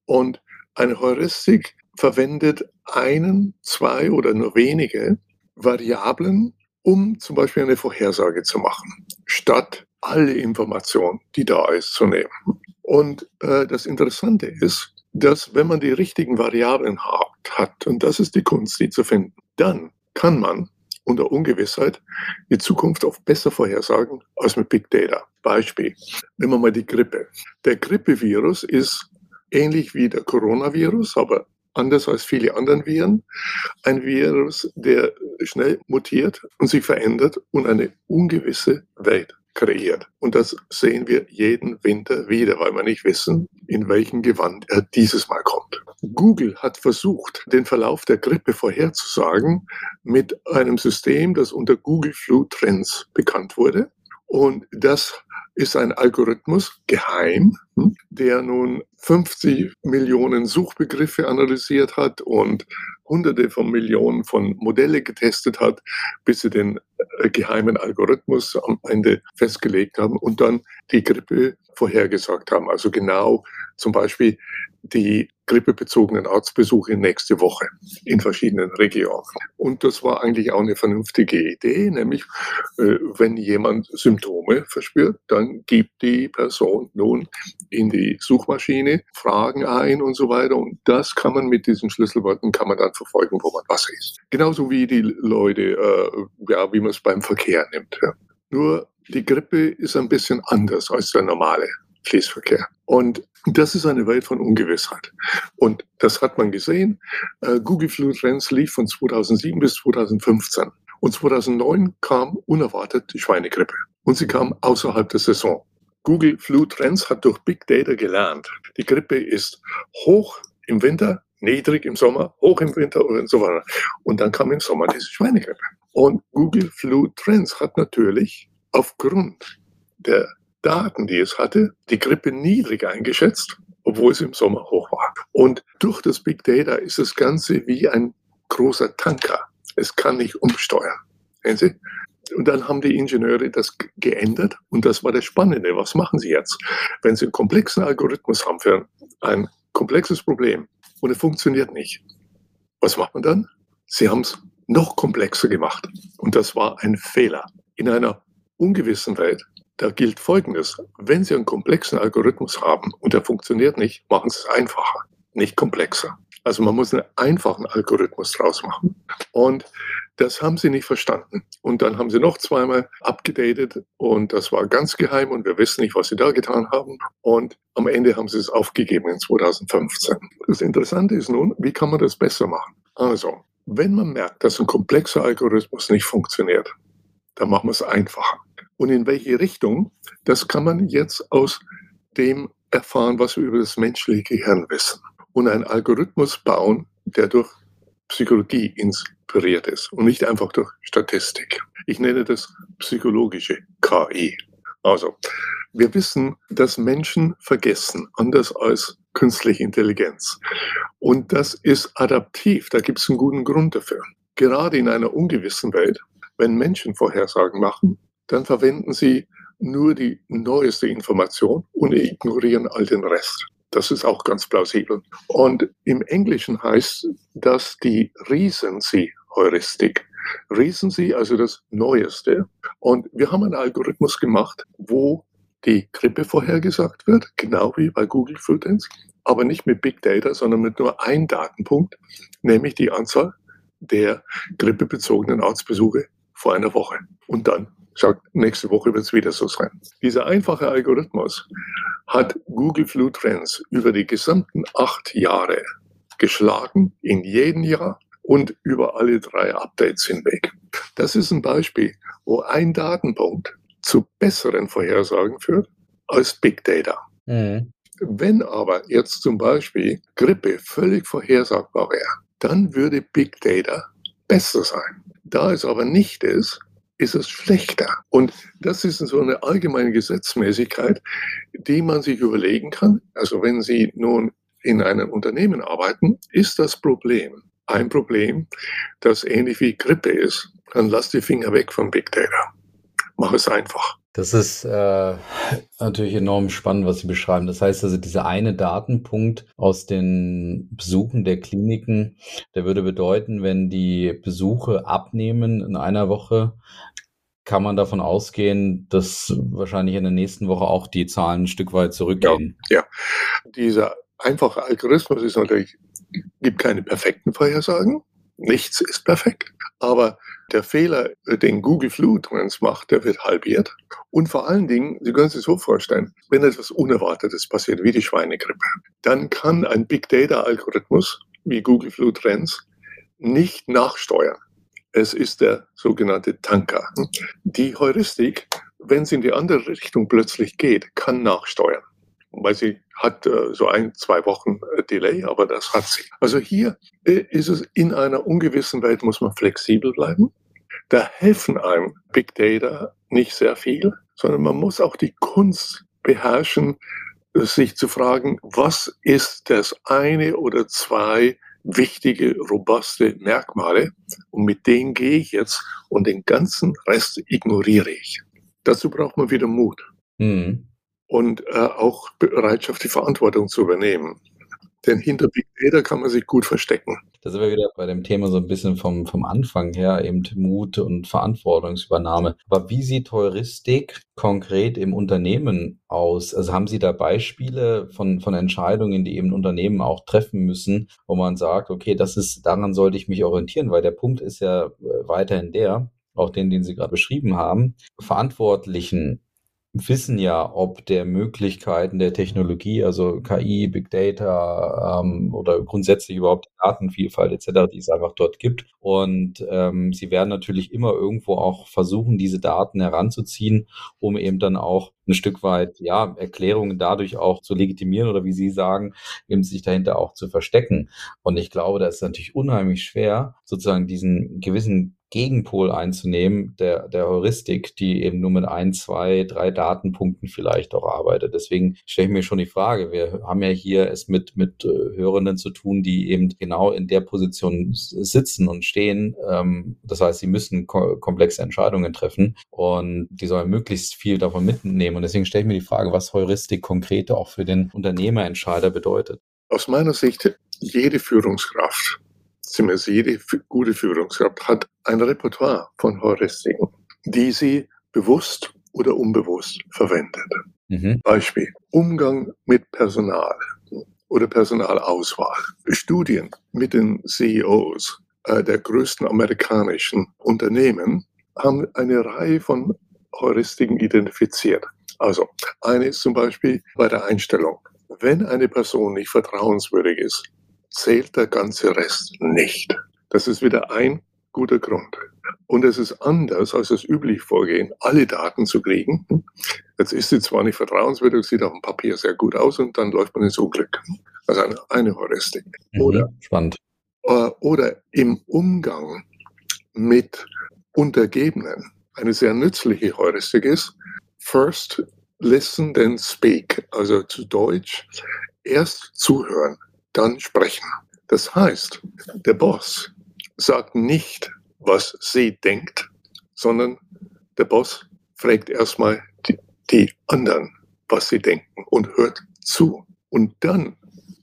Und eine Heuristik verwendet einen, zwei oder nur wenige Variablen, um zum Beispiel eine Vorhersage zu machen, statt alle Informationen, die da ist, zu nehmen. Und äh, das Interessante ist, dass wenn man die richtigen Variablen hat, hat, und das ist die Kunst, die zu finden, dann kann man unter Ungewissheit die Zukunft oft besser vorhersagen als mit Big Data. Beispiel, nehmen wir mal die Grippe. Der Grippevirus ist ähnlich wie der Coronavirus, aber anders als viele anderen Viren, ein Virus, der schnell mutiert und sich verändert und eine ungewisse Welt kreiert. Und das sehen wir jeden Winter wieder, weil wir nicht wissen, in welchem Gewand er dieses Mal kommt. Google hat versucht, den Verlauf der Grippe vorherzusagen mit einem System, das unter Google Flu Trends bekannt wurde. Und das ist ein Algorithmus, geheim, hm, der nun 50 Millionen Suchbegriffe analysiert hat und hunderte von Millionen von Modelle getestet hat, bis sie den äh, geheimen Algorithmus am Ende festgelegt haben und dann die Grippe vorhergesagt haben. Also genau zum Beispiel die grippebezogenen Arztbesuche nächste Woche in verschiedenen Regionen. Und das war eigentlich auch eine vernünftige Idee, nämlich äh, wenn jemand Symptome verspürt, dann gibt die Person nun in die Suchmaschine Fragen ein und so weiter. Und das kann man mit diesen Schlüsselworten, kann man dann verfolgen, wo man was ist. Genauso wie die Leute, äh, ja, wie man es beim Verkehr nimmt. Nur die Grippe ist ein bisschen anders als der normale Fließverkehr. Und das ist eine Welt von Ungewissheit. Und das hat man gesehen. Äh, Google Flu Trends lief von 2007 bis 2015. Und 2009 kam unerwartet die Schweinegrippe. Und sie kam außerhalb der Saison. Google Flu Trends hat durch Big Data gelernt. Die Grippe ist hoch im Winter, niedrig im Sommer, hoch im Winter und so weiter. Und dann kam im Sommer diese Schweinegrippe. Und Google Flu Trends hat natürlich aufgrund der Daten, die es hatte, die Grippe niedrig eingeschätzt, obwohl es im Sommer hoch war. Und durch das Big Data ist das Ganze wie ein großer Tanker. Es kann nicht umsteuern. Sehen Sie? Und dann haben die Ingenieure das geändert und das war das Spannende. Was machen sie jetzt? Wenn sie einen komplexen Algorithmus haben für ein komplexes Problem und es funktioniert nicht, was macht man dann? Sie haben es noch komplexer gemacht und das war ein Fehler. In einer ungewissen Welt da gilt Folgendes. Wenn Sie einen komplexen Algorithmus haben und der funktioniert nicht, machen Sie es einfacher, nicht komplexer. Also man muss einen einfachen Algorithmus draus machen. Und das haben sie nicht verstanden. Und dann haben sie noch zweimal abgedatet und das war ganz geheim und wir wissen nicht, was sie da getan haben. Und am Ende haben sie es aufgegeben in 2015. Das Interessante ist nun, wie kann man das besser machen? Also, wenn man merkt, dass ein komplexer Algorithmus nicht funktioniert, dann machen wir es einfacher. Und in welche Richtung, das kann man jetzt aus dem erfahren, was wir über das menschliche Gehirn wissen. Und einen Algorithmus bauen, der durch Psychologie inspiriert ist und nicht einfach durch Statistik. Ich nenne das psychologische KI. Also, wir wissen, dass Menschen vergessen, anders als künstliche Intelligenz. Und das ist adaptiv, da gibt es einen guten Grund dafür. Gerade in einer ungewissen Welt, wenn Menschen Vorhersagen machen, dann verwenden sie nur die neueste Information und ignorieren all den Rest. Das ist auch ganz plausibel. Und im Englischen heißt das die Recency-Heuristik. Recency, also das Neueste. Und wir haben einen Algorithmus gemacht, wo die Grippe vorhergesagt wird, genau wie bei Google Flutenz, aber nicht mit Big Data, sondern mit nur einem Datenpunkt, nämlich die Anzahl der grippebezogenen Arztbesuche vor einer Woche. Und dann sagt, nächste Woche wird es wieder so sein. Dieser einfache Algorithmus hat Google Flu Trends über die gesamten acht Jahre geschlagen, in jedem Jahr und über alle drei Updates hinweg. Das ist ein Beispiel, wo ein Datenpunkt zu besseren Vorhersagen führt als Big Data. Mhm. Wenn aber jetzt zum Beispiel Grippe völlig vorhersagbar wäre, dann würde Big Data besser sein. Da es aber nicht ist, ist es schlechter. Und das ist so eine allgemeine Gesetzmäßigkeit, die man sich überlegen kann. Also wenn Sie nun in einem Unternehmen arbeiten, ist das Problem ein Problem, das ähnlich wie Grippe ist, dann lass die Finger weg vom Big Data. Mach es einfach. Das ist äh, natürlich enorm spannend, was Sie beschreiben. Das heißt also, dieser eine Datenpunkt aus den Besuchen der Kliniken, der würde bedeuten, wenn die Besuche abnehmen in einer Woche, kann man davon ausgehen, dass wahrscheinlich in der nächsten Woche auch die Zahlen ein Stück weit zurückgehen. Ja, ja. dieser einfache Algorithmus ist natürlich, gibt keine perfekten Vorhersagen. Nichts ist perfekt. Aber der Fehler, den Google Flu Trends macht, der wird halbiert. Und vor allen Dingen, Sie können sich so vorstellen, wenn etwas Unerwartetes passiert, wie die Schweinegrippe, dann kann ein Big Data Algorithmus wie Google Flu Trends nicht nachsteuern. Es ist der sogenannte Tanker. Die Heuristik, wenn sie in die andere Richtung plötzlich geht, kann nachsteuern weil sie hat äh, so ein, zwei Wochen äh, Delay, aber das hat sie. Also hier äh, ist es in einer ungewissen Welt, muss man flexibel bleiben. Da helfen einem Big Data nicht sehr viel, sondern man muss auch die Kunst beherrschen, sich zu fragen, was ist das eine oder zwei wichtige, robuste Merkmale und mit denen gehe ich jetzt und den ganzen Rest ignoriere ich. Dazu braucht man wieder Mut. Mhm und äh, auch Bereitschaft, die Verantwortung zu übernehmen. Denn hinter Big Data kann man sich gut verstecken. Da sind wir wieder bei dem Thema so ein bisschen vom, vom Anfang her, eben Mut und Verantwortungsübernahme. Aber wie sieht Heuristik konkret im Unternehmen aus? Also haben Sie da Beispiele von, von Entscheidungen, die eben Unternehmen auch treffen müssen, wo man sagt, okay, das ist, daran sollte ich mich orientieren, weil der Punkt ist ja äh, weiterhin der, auch den, den Sie gerade beschrieben haben, Verantwortlichen wissen ja, ob der Möglichkeiten der Technologie, also KI, Big Data ähm, oder grundsätzlich überhaupt Datenvielfalt etc., die es einfach dort gibt. Und ähm, sie werden natürlich immer irgendwo auch versuchen, diese Daten heranzuziehen, um eben dann auch ein Stück weit, ja, Erklärungen dadurch auch zu legitimieren oder wie Sie sagen, eben sich dahinter auch zu verstecken. Und ich glaube, da ist natürlich unheimlich schwer, sozusagen diesen gewissen Gegenpol einzunehmen, der, der Heuristik, die eben nur mit ein, zwei, drei Datenpunkten vielleicht auch arbeitet. Deswegen stelle ich mir schon die Frage, wir haben ja hier es mit, mit äh, Hörenden zu tun, die eben genau in der Position sitzen und stehen. Ähm, das heißt, sie müssen ko komplexe Entscheidungen treffen und die sollen möglichst viel davon mitnehmen. Und deswegen stelle ich mir die Frage, was Heuristik konkret auch für den Unternehmerentscheider bedeutet. Aus meiner Sicht, jede Führungskraft zumindest jede gute Führungskraft hat ein Repertoire von Heuristiken, die sie bewusst oder unbewusst verwendet. Mhm. Beispiel Umgang mit Personal oder Personalauswahl. Studien mit den CEOs äh, der größten amerikanischen Unternehmen haben eine Reihe von Heuristiken identifiziert. Also eine ist zum Beispiel bei der Einstellung. Wenn eine Person nicht vertrauenswürdig ist, zählt der ganze Rest nicht. Das ist wieder ein guter Grund. Und es ist anders als das übliche Vorgehen, alle Daten zu kriegen. Jetzt ist sie zwar nicht vertrauenswürdig, sieht auf dem Papier sehr gut aus und dann läuft man ins Unglück. Also eine, eine Heuristik. Mhm, oder, spannend. Äh, oder im Umgang mit Untergebenen. Eine sehr nützliche Heuristik ist, first listen, then speak. Also zu Deutsch, erst zuhören, dann sprechen. Das heißt, der Boss sagt nicht, was sie denkt, sondern der Boss fragt erstmal die, die anderen, was sie denken und hört zu und dann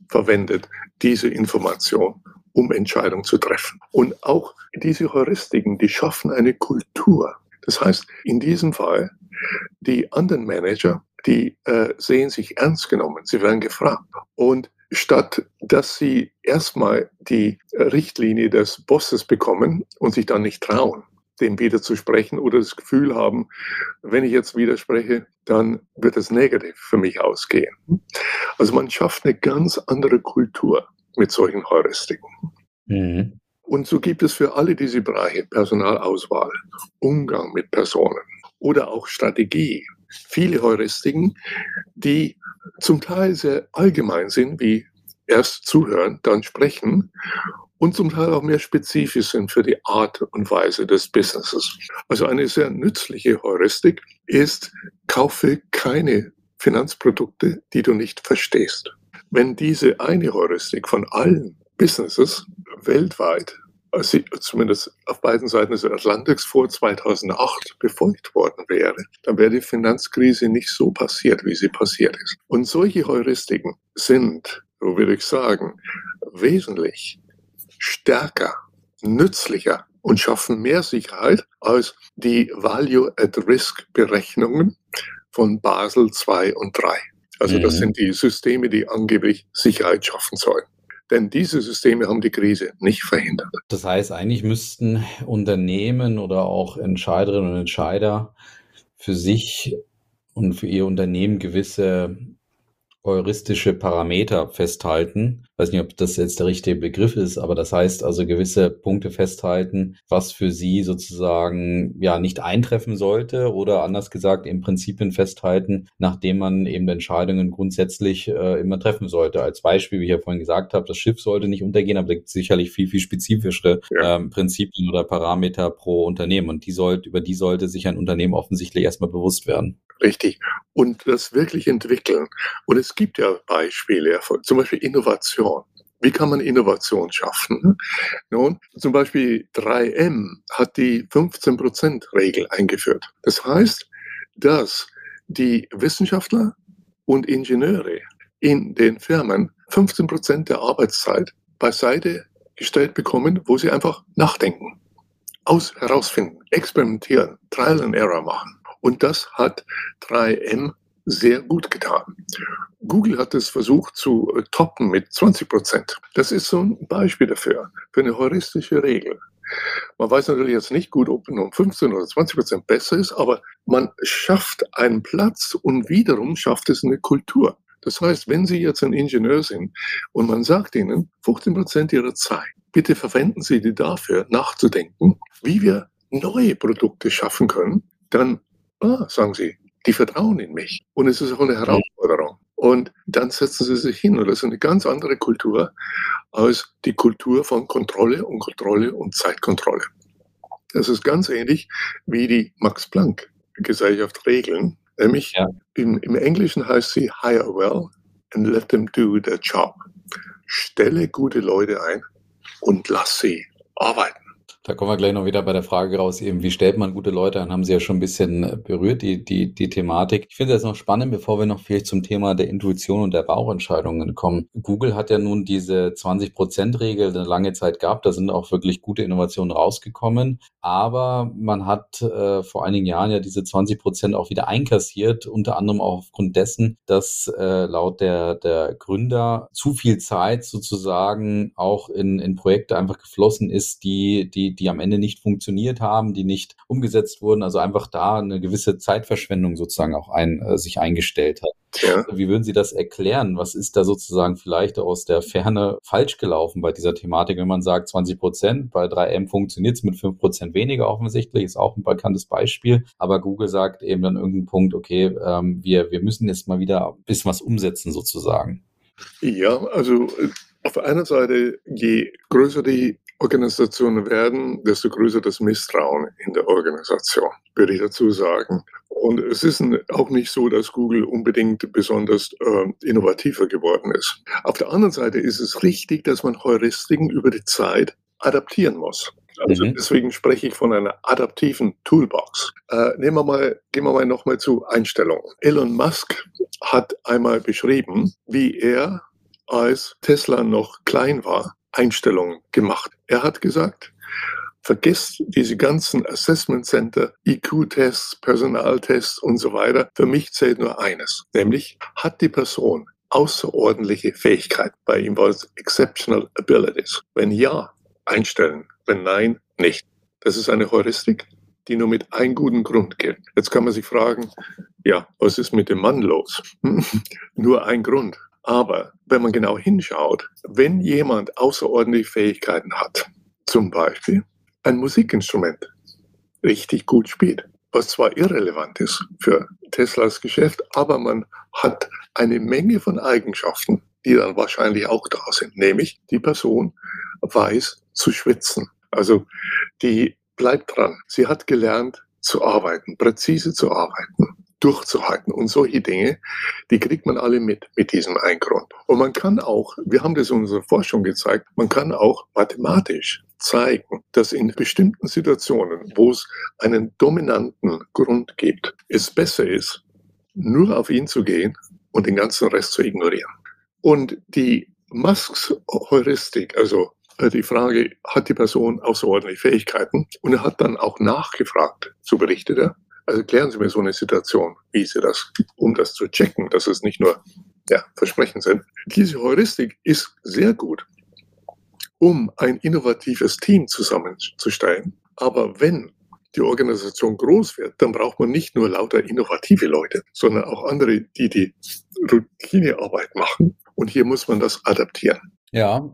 verwendet diese Information, um Entscheidungen zu treffen. Und auch diese Heuristiken, die schaffen eine Kultur. Das heißt, in diesem Fall, die anderen Manager, die äh, sehen sich ernst genommen, sie werden gefragt. Und statt dass sie erstmal die Richtlinie des Bosses bekommen und sich dann nicht trauen, dem widerzusprechen oder das Gefühl haben, wenn ich jetzt widerspreche, dann wird es negativ für mich ausgehen. Also man schafft eine ganz andere Kultur mit solchen Heuristiken. Mhm. Und so gibt es für alle diese Bereiche Personalauswahl, Umgang mit Personen oder auch Strategie. Viele Heuristiken, die zum Teil sehr allgemein sind, wie erst zuhören, dann sprechen und zum Teil auch mehr spezifisch sind für die Art und Weise des Businesses. Also eine sehr nützliche Heuristik ist, kaufe keine Finanzprodukte, die du nicht verstehst. Wenn diese eine Heuristik von allen Businesses weltweit, zumindest auf beiden Seiten des Atlantiks vor 2008 befolgt worden wäre, dann wäre die Finanzkrise nicht so passiert, wie sie passiert ist. Und solche Heuristiken sind, so würde ich sagen, wesentlich stärker, nützlicher und schaffen mehr Sicherheit als die Value-at-Risk-Berechnungen von Basel II und III. Also das mhm. sind die Systeme, die angeblich Sicherheit schaffen sollen. Denn diese Systeme haben die Krise nicht verhindert. Das heißt, eigentlich müssten Unternehmen oder auch Entscheiderinnen und Entscheider für sich und für ihr Unternehmen gewisse heuristische Parameter festhalten. Ich weiß nicht, ob das jetzt der richtige Begriff ist, aber das heißt also gewisse Punkte festhalten, was für sie sozusagen ja nicht eintreffen sollte oder anders gesagt im Prinzipien festhalten, nachdem man eben Entscheidungen grundsätzlich äh, immer treffen sollte. Als Beispiel, wie ich ja vorhin gesagt habe, das Schiff sollte nicht untergehen, aber da gibt es sicherlich viel, viel spezifischere ja. ähm, Prinzipien oder Parameter pro Unternehmen und die sollte, über die sollte sich ein Unternehmen offensichtlich erstmal bewusst werden. Richtig. Und das wirklich entwickeln. Und es gibt ja Beispiele, zum Beispiel Innovation. Wie kann man Innovation schaffen? Nun, zum Beispiel 3M hat die 15%-Regel eingeführt. Das heißt, dass die Wissenschaftler und Ingenieure in den Firmen 15% der Arbeitszeit beiseite gestellt bekommen, wo sie einfach nachdenken, aus herausfinden, experimentieren, Trial and Error machen. Und das hat 3M sehr gut getan. Google hat es versucht zu äh, toppen mit 20 Prozent. Das ist so ein Beispiel dafür, für eine heuristische Regel. Man weiß natürlich jetzt nicht gut, ob nun 15 oder 20 Prozent besser ist, aber man schafft einen Platz und wiederum schafft es eine Kultur. Das heißt, wenn Sie jetzt ein Ingenieur sind und man sagt Ihnen, 15 Prozent Ihrer Zeit, bitte verwenden Sie die dafür, nachzudenken, wie wir neue Produkte schaffen können, dann ah, sagen sie, die vertrauen in mich. Und es ist auch eine Herausforderung. Und dann setzen sie sich hin. Und das ist eine ganz andere Kultur als die Kultur von Kontrolle und Kontrolle und Zeitkontrolle. Das ist ganz ähnlich wie die Max-Planck-Gesellschaft Regeln. Nämlich ja. im, im Englischen heißt sie hire well and let them do their job. Stelle gute Leute ein und lass sie arbeiten. Da kommen wir gleich noch wieder bei der Frage raus, eben, wie stellt man gute Leute an? Haben Sie ja schon ein bisschen äh, berührt, die, die, die Thematik. Ich finde das noch spannend, bevor wir noch vielleicht zum Thema der Intuition und der Bauchentscheidungen kommen. Google hat ja nun diese 20-Prozent-Regel eine lange Zeit gehabt. Da sind auch wirklich gute Innovationen rausgekommen. Aber man hat äh, vor einigen Jahren ja diese 20 Prozent auch wieder einkassiert, unter anderem auch aufgrund dessen, dass äh, laut der, der Gründer zu viel Zeit sozusagen auch in, in Projekte einfach geflossen ist, die, die die, am Ende nicht funktioniert haben, die nicht umgesetzt wurden. Also einfach da eine gewisse Zeitverschwendung sozusagen auch ein, äh, sich eingestellt hat. Ja. Wie würden Sie das erklären? Was ist da sozusagen vielleicht aus der Ferne falsch gelaufen bei dieser Thematik, wenn man sagt 20 Prozent, bei 3M funktioniert es mit 5 Prozent weniger offensichtlich, ist auch ein bekanntes Beispiel. Aber Google sagt eben dann irgendeinen Punkt, okay, ähm, wir, wir müssen jetzt mal wieder ein bisschen was umsetzen sozusagen. Ja, also äh, auf der einen Seite, je größer die Organisationen werden, desto größer das Misstrauen in der Organisation, würde ich dazu sagen. Und es ist auch nicht so, dass Google unbedingt besonders äh, innovativer geworden ist. Auf der anderen Seite ist es richtig, dass man Heuristiken über die Zeit adaptieren muss. Also mhm. deswegen spreche ich von einer adaptiven Toolbox. Äh, nehmen wir mal, gehen wir mal nochmal zu Einstellungen. Elon Musk hat einmal beschrieben, wie er als Tesla noch klein war, Einstellungen gemacht. Er hat gesagt, vergesst diese ganzen Assessment Center, IQ-Tests, Personaltests und so weiter. Für mich zählt nur eines, nämlich hat die Person außerordentliche Fähigkeit. Bei ihm war es Exceptional Abilities. Wenn ja, einstellen. Wenn nein, nicht. Das ist eine Heuristik, die nur mit einem guten Grund gilt. Jetzt kann man sich fragen, ja, was ist mit dem Mann los? [LAUGHS] nur ein Grund. Aber wenn man genau hinschaut, wenn jemand außerordentliche Fähigkeiten hat, zum Beispiel ein Musikinstrument richtig gut spielt, was zwar irrelevant ist für Teslas Geschäft, aber man hat eine Menge von Eigenschaften, die dann wahrscheinlich auch da sind. Nämlich die Person weiß zu schwitzen. Also die bleibt dran. Sie hat gelernt zu arbeiten, präzise zu arbeiten, durchzuhalten und solche Dinge, die kriegt man alle mit, mit diesem Eingrund. Und man kann auch, wir haben das in unserer Forschung gezeigt, man kann auch mathematisch zeigen, dass in bestimmten Situationen, wo es einen dominanten Grund gibt, es besser ist, nur auf ihn zu gehen und den ganzen Rest zu ignorieren. Und die Musks Heuristik, also äh, die Frage, hat die Person außerordentliche Fähigkeiten? Und er hat dann auch nachgefragt, so berichtet er. Also klären Sie mir so eine Situation, wie Sie das, um das zu checken, dass es nicht nur ja, Versprechen sind. Diese Heuristik ist sehr gut, um ein innovatives Team zusammenzustellen. Aber wenn die Organisation groß wird, dann braucht man nicht nur lauter innovative Leute, sondern auch andere, die die Routinearbeit machen. Und hier muss man das adaptieren. Ja,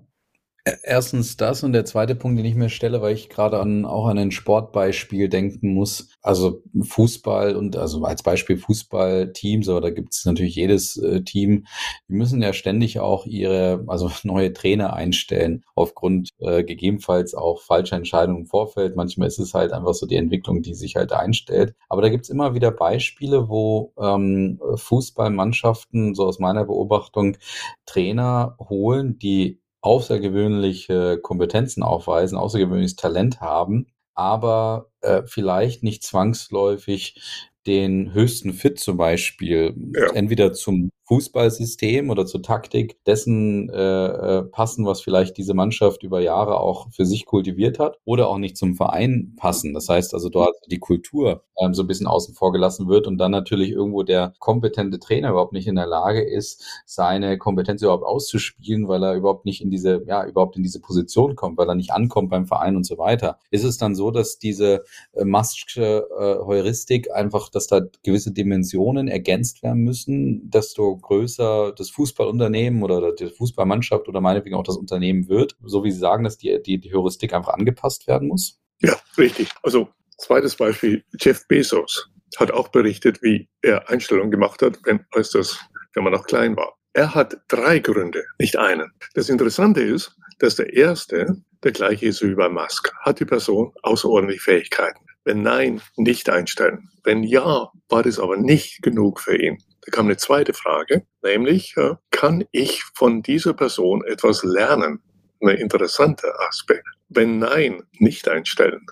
Erstens das und der zweite Punkt, den ich mir stelle, weil ich gerade an, auch an ein Sportbeispiel denken muss. Also Fußball und also als Beispiel Fußballteams, aber da gibt es natürlich jedes äh, Team, die müssen ja ständig auch ihre, also [LAUGHS] neue Trainer einstellen, aufgrund äh, gegebenenfalls auch falscher Entscheidungen im Vorfeld. Manchmal ist es halt einfach so die Entwicklung, die sich halt einstellt. Aber da gibt es immer wieder Beispiele, wo ähm, Fußballmannschaften, so aus meiner Beobachtung, Trainer holen, die außergewöhnliche Kompetenzen aufweisen, außergewöhnliches Talent haben, aber äh, vielleicht nicht zwangsläufig den höchsten Fit zum Beispiel ja. entweder zum Fußballsystem oder zur Taktik dessen äh, äh, passen, was vielleicht diese Mannschaft über Jahre auch für sich kultiviert hat oder auch nicht zum Verein passen. Das heißt also dort die Kultur ähm, so ein bisschen außen vor gelassen wird und dann natürlich irgendwo der kompetente Trainer überhaupt nicht in der Lage ist, seine Kompetenz überhaupt auszuspielen, weil er überhaupt nicht in diese, ja, überhaupt in diese Position kommt, weil er nicht ankommt beim Verein und so weiter. Ist es dann so, dass diese äh, Maske äh, Heuristik einfach, dass da gewisse Dimensionen ergänzt werden müssen, desto größer das Fußballunternehmen oder die Fußballmannschaft oder meinetwegen auch das Unternehmen wird, so wie Sie sagen, dass die, die, die Heuristik einfach angepasst werden muss? Ja, richtig. Also zweites Beispiel, Jeff Bezos hat auch berichtet, wie er Einstellungen gemacht hat, wenn, als das, wenn man noch klein war. Er hat drei Gründe, nicht einen. Das Interessante ist, dass der erste der gleiche ist wie bei Musk. Hat die Person außerordentliche Fähigkeiten? Wenn nein, nicht einstellen. Wenn ja, war das aber nicht genug für ihn. Da kam eine zweite Frage, nämlich, kann ich von dieser Person etwas lernen? Ein interessanter Aspekt. Wenn nein, nicht einstellen.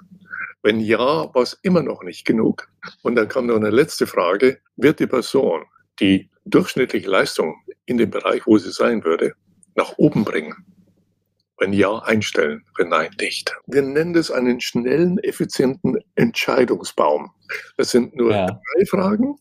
Wenn ja, war es immer noch nicht genug. Und dann kam noch eine letzte Frage, wird die Person die durchschnittliche Leistung in dem Bereich, wo sie sein würde, nach oben bringen? Wenn ja, einstellen. Wenn nein, nicht. Wir nennen das einen schnellen, effizienten Entscheidungsbaum. Das sind nur ja. drei Fragen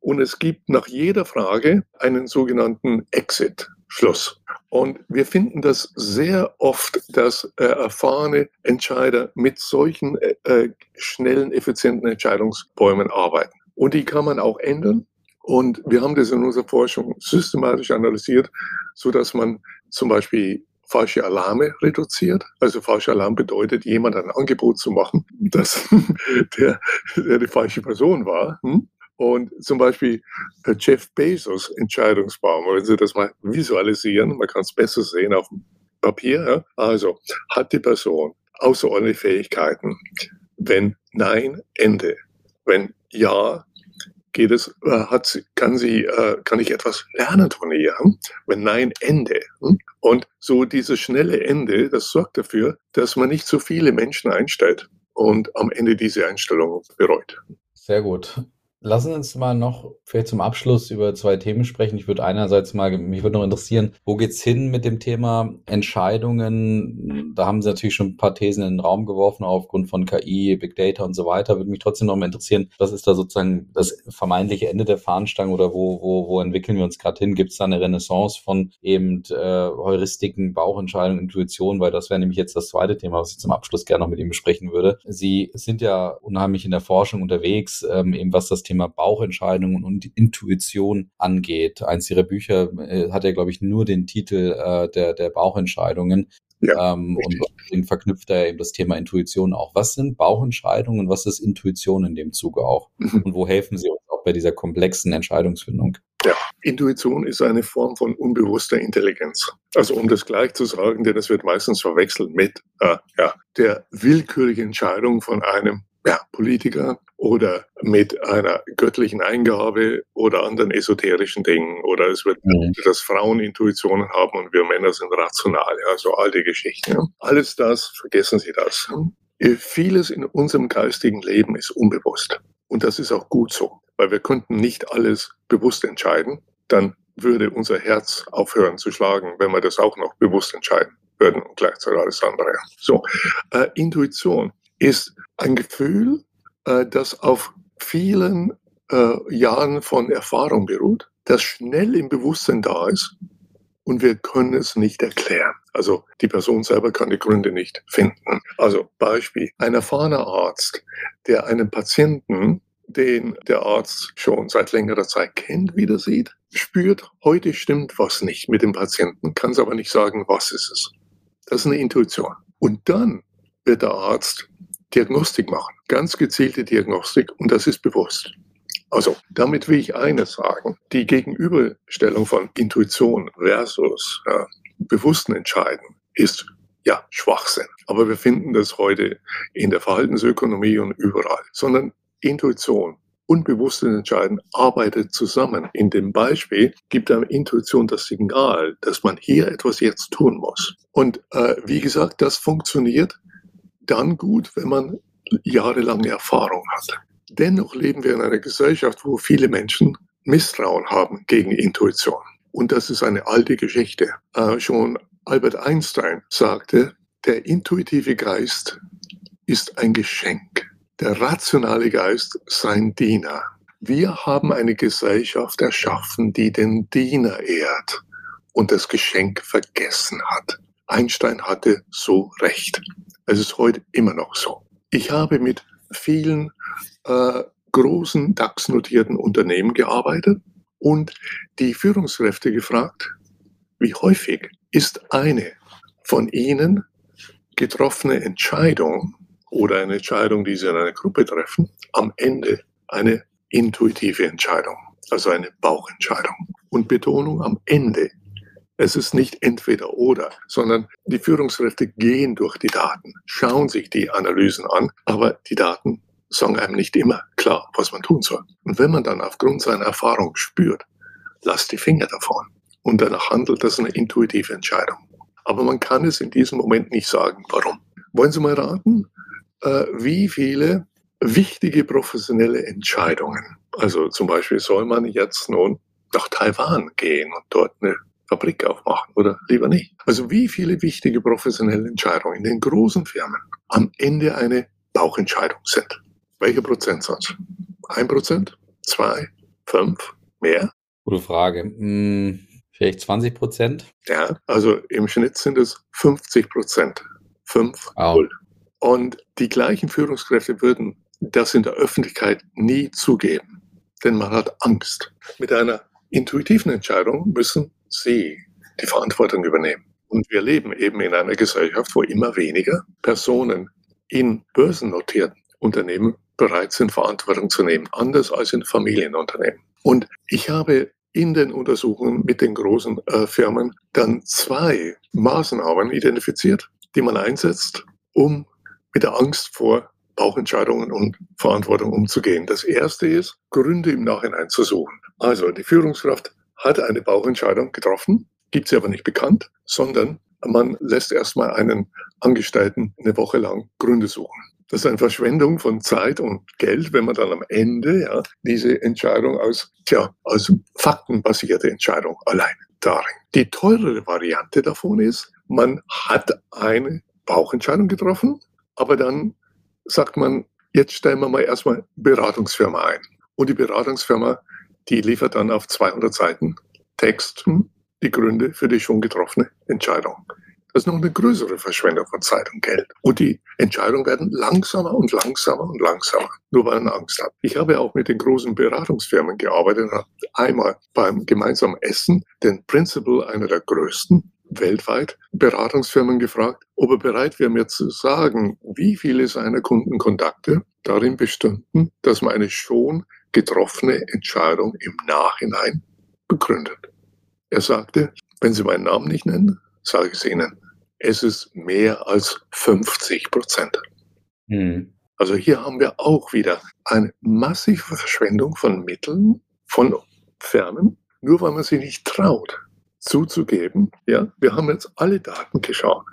und es gibt nach jeder Frage einen sogenannten Exit. Schluss. Und wir finden das sehr oft, dass äh, erfahrene Entscheider mit solchen äh, äh, schnellen, effizienten Entscheidungsbäumen arbeiten. Und die kann man auch ändern. Und wir haben das in unserer Forschung systematisch analysiert, so dass man zum Beispiel falsche Alarme reduziert. Also falscher Alarm bedeutet, jemand ein Angebot zu machen, dass [LAUGHS] der, der die falsche Person war. Hm? Und zum Beispiel Jeff Bezos Entscheidungsbaum, wenn Sie das mal visualisieren, man kann es besser sehen auf dem Papier. Also hat die Person außerordentliche Fähigkeiten? Wenn nein, Ende. Wenn ja, geht es, äh, hat sie, kann sie, äh, kann ich etwas lernen von ihr? Wenn nein, Ende. Und so dieses schnelle Ende, das sorgt dafür, dass man nicht so viele Menschen einstellt und am Ende diese Einstellung bereut. Sehr gut. Lassen Sie uns mal noch vielleicht zum Abschluss über zwei Themen sprechen. Ich würde einerseits mal, mich würde noch interessieren, wo geht's hin mit dem Thema Entscheidungen? Da haben Sie natürlich schon ein paar Thesen in den Raum geworfen, aufgrund von KI, Big Data und so weiter. Würde mich trotzdem noch mal interessieren, was ist da sozusagen das vermeintliche Ende der Fahnenstange oder wo, wo, wo entwickeln wir uns gerade hin? Gibt es da eine Renaissance von eben äh, Heuristiken, Bauchentscheidungen, Intuition? Weil das wäre nämlich jetzt das zweite Thema, was ich zum Abschluss gerne noch mit Ihnen besprechen würde. Sie sind ja unheimlich in der Forschung unterwegs, ähm, eben was das Thema Thema Bauchentscheidungen und Intuition angeht. Eins ihrer Bücher äh, hat ja, glaube ich, nur den Titel äh, der, der Bauchentscheidungen. Ja, ähm, und deswegen verknüpft er eben das Thema Intuition auch. Was sind Bauchentscheidungen und was ist Intuition in dem Zuge auch? Mhm. Und wo helfen sie uns auch bei dieser komplexen Entscheidungsfindung? Ja, Intuition ist eine Form von unbewusster Intelligenz. Also um das gleich zu sagen, denn es wird meistens verwechselt mit äh, ja, der willkürlichen Entscheidung von einem ja, Politiker oder mit einer göttlichen Eingabe oder anderen esoterischen Dingen. Oder es wird, mhm. dass Frauen Intuitionen haben und wir Männer sind rational. Ja, so alte Geschichten. Ja. Alles das, vergessen Sie das. Vieles in unserem geistigen Leben ist unbewusst. Und das ist auch gut so, weil wir könnten nicht alles bewusst entscheiden. Dann würde unser Herz aufhören zu schlagen, wenn wir das auch noch bewusst entscheiden würden und gleichzeitig alles andere. So, äh, Intuition ist ein Gefühl, äh, das auf vielen äh, Jahren von Erfahrung beruht, das schnell im Bewusstsein da ist und wir können es nicht erklären. Also die Person selber kann die Gründe nicht finden. Also Beispiel, ein erfahrener Arzt, der einen Patienten, den der Arzt schon seit längerer Zeit kennt, wieder sieht, spürt, heute stimmt was nicht mit dem Patienten, kann es aber nicht sagen, was ist es. Das ist eine Intuition. Und dann wird der Arzt Diagnostik machen, ganz gezielte Diagnostik und das ist bewusst. Also damit will ich eines sagen, die Gegenüberstellung von Intuition versus ja, bewussten Entscheiden ist ja Schwachsinn. Aber wir finden das heute in der Verhaltensökonomie und überall, sondern Intuition und bewusstes Entscheiden arbeitet zusammen. In dem Beispiel gibt einem Intuition das Signal, dass man hier etwas jetzt tun muss. Und äh, wie gesagt, das funktioniert dann gut, wenn man jahrelange Erfahrung hat. Dennoch leben wir in einer Gesellschaft, wo viele Menschen Misstrauen haben gegen Intuition. Und das ist eine alte Geschichte. Äh, schon Albert Einstein sagte, der intuitive Geist ist ein Geschenk. Der rationale Geist sein Diener. Wir haben eine Gesellschaft erschaffen, die den Diener ehrt und das Geschenk vergessen hat. Einstein hatte so recht. Es ist heute immer noch so. Ich habe mit vielen äh, großen DAX-notierten Unternehmen gearbeitet und die Führungskräfte gefragt, wie häufig ist eine von ihnen getroffene Entscheidung oder eine Entscheidung, die sie in einer Gruppe treffen, am Ende eine intuitive Entscheidung, also eine Bauchentscheidung. Und Betonung am Ende es ist nicht entweder oder, sondern die Führungskräfte gehen durch die Daten, schauen sich die Analysen an, aber die Daten sagen einem nicht immer klar, was man tun soll. Und wenn man dann aufgrund seiner Erfahrung spürt, lasst die Finger davon. Und danach handelt das eine intuitive Entscheidung. Aber man kann es in diesem Moment nicht sagen, warum. Wollen Sie mal raten, äh, wie viele wichtige professionelle Entscheidungen, also zum Beispiel soll man jetzt nun nach Taiwan gehen und dort eine Fabrik aufmachen oder lieber nicht. Also wie viele wichtige professionelle Entscheidungen in den großen Firmen am Ende eine Bauchentscheidung sind. Welcher Prozentsatz? Ein Prozent? Zwei? Fünf? Mehr? Gute Frage. Hm, vielleicht 20 Prozent? Ja, also im Schnitt sind es 50 Prozent. Fünf, null. Und die gleichen Führungskräfte würden das in der Öffentlichkeit nie zugeben, denn man hat Angst. Mit einer intuitiven Entscheidung müssen sie die Verantwortung übernehmen. Und wir leben eben in einer Gesellschaft, wo immer weniger Personen in börsennotierten Unternehmen bereit sind, Verantwortung zu nehmen, anders als in Familienunternehmen. Und ich habe in den Untersuchungen mit den großen äh, Firmen dann zwei Maßnahmen identifiziert, die man einsetzt, um mit der Angst vor Bauchentscheidungen und Verantwortung umzugehen. Das erste ist, Gründe im Nachhinein zu suchen. Also die Führungskraft hat eine Bauchentscheidung getroffen, gibt sie aber nicht bekannt, sondern man lässt erstmal einen Angestellten eine Woche lang Gründe suchen. Das ist eine Verschwendung von Zeit und Geld, wenn man dann am Ende ja, diese Entscheidung aus, tja, als faktenbasierte Entscheidung allein darin. Die teurere Variante davon ist, man hat eine Bauchentscheidung getroffen, aber dann sagt man, jetzt stellen wir mal erstmal Beratungsfirma ein. Und die Beratungsfirma, die liefert dann auf 200 Seiten Text die Gründe für die schon getroffene Entscheidung. Das ist noch eine größere Verschwendung von Zeit und Geld. Und die Entscheidungen werden langsamer und langsamer und langsamer, nur weil man Angst hat. Ich habe auch mit den großen Beratungsfirmen gearbeitet und habe einmal beim gemeinsamen Essen den Principal einer der größten weltweit Beratungsfirmen gefragt, ob er bereit wäre, mir zu sagen, wie viele seiner Kundenkontakte darin bestünden, dass man eine schon getroffene Entscheidung im Nachhinein begründet. Er sagte, wenn Sie meinen Namen nicht nennen, sage ich es Ihnen, es ist mehr als 50 Prozent. Mhm. Also hier haben wir auch wieder eine massive Verschwendung von Mitteln von Firmen, nur weil man sie nicht traut zuzugeben, ja, wir haben jetzt alle Daten geschaut.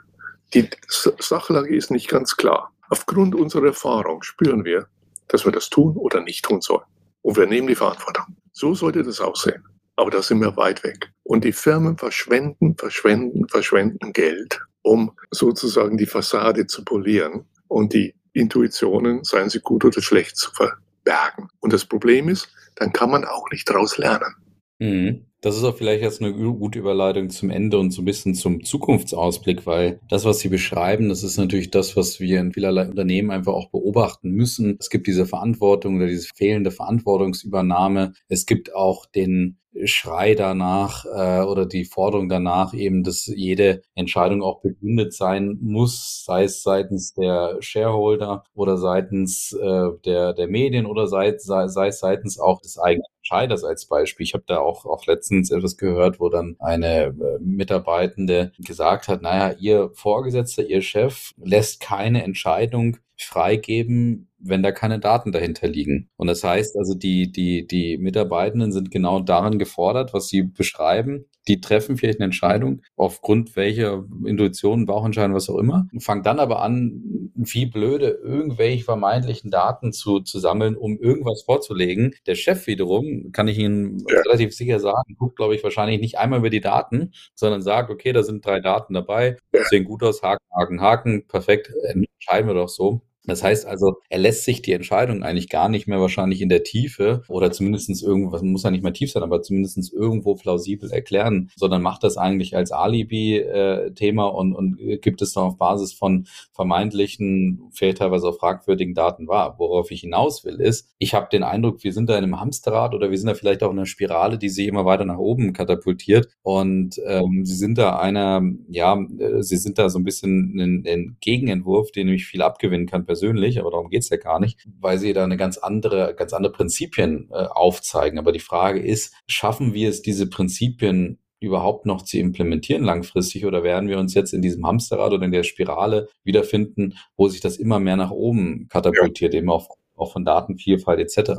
Die Sachlage ist nicht ganz klar. Aufgrund unserer Erfahrung spüren wir, dass wir das tun oder nicht tun sollen. Und wir nehmen die Verantwortung. So sollte das aussehen. Aber da sind wir weit weg. Und die Firmen verschwenden, verschwenden, verschwenden Geld, um sozusagen die Fassade zu polieren und die Intuitionen, seien sie gut oder schlecht, zu verbergen. Und das Problem ist, dann kann man auch nicht daraus lernen. Mhm. Das ist auch vielleicht jetzt eine gute Überleitung zum Ende und so ein bisschen zum Zukunftsausblick, weil das, was Sie beschreiben, das ist natürlich das, was wir in vielerlei Unternehmen einfach auch beobachten müssen. Es gibt diese Verantwortung oder diese fehlende Verantwortungsübernahme. Es gibt auch den Schrei danach äh, oder die Forderung danach eben, dass jede Entscheidung auch begründet sein muss, sei es seitens der Shareholder oder seitens äh, der, der Medien oder sei, sei, sei es seitens auch des eigenen Entscheiders als Beispiel. Ich habe da auch, auch letztens etwas gehört, wo dann eine äh, Mitarbeitende gesagt hat, naja, ihr Vorgesetzter, ihr Chef lässt keine Entscheidung freigeben, wenn da keine Daten dahinter liegen. Und das heißt also, die, die, die Mitarbeitenden sind genau daran gefordert, was sie beschreiben. Die treffen vielleicht eine Entscheidung aufgrund welcher Intuition, Bauchentscheidung, was auch immer, fangen dann aber an, wie blöde irgendwelche vermeintlichen Daten zu, zu sammeln, um irgendwas vorzulegen. Der Chef wiederum, kann ich Ihnen ja. relativ sicher sagen, guckt, glaube ich, wahrscheinlich nicht einmal über die Daten, sondern sagt, okay, da sind drei Daten dabei, sehen gut aus, Haken, Haken, Haken, perfekt, entscheiden wir doch so. Das heißt also, er lässt sich die Entscheidung eigentlich gar nicht mehr wahrscheinlich in der Tiefe oder zumindestens irgendwas, muss ja nicht mehr tief sein, aber zumindestens irgendwo plausibel erklären, sondern macht das eigentlich als Alibi-Thema und, und gibt es dann auf Basis von vermeintlichen, vielleicht teilweise auch fragwürdigen Daten wahr. Worauf ich hinaus will, ist, ich habe den Eindruck, wir sind da in einem Hamsterrad oder wir sind da vielleicht auch in einer Spirale, die sich immer weiter nach oben katapultiert und ähm, sie sind da einer, ja, äh, sie sind da so ein bisschen ein, ein Gegenentwurf, den ich viel abgewinnen kann persönlich, aber darum geht's ja gar nicht, weil sie da eine ganz andere, ganz andere Prinzipien äh, aufzeigen. Aber die Frage ist, schaffen wir es, diese Prinzipien überhaupt noch zu implementieren langfristig oder werden wir uns jetzt in diesem Hamsterrad oder in der Spirale wiederfinden, wo sich das immer mehr nach oben katapultiert, ja. eben auch, auch von Datenvielfalt etc.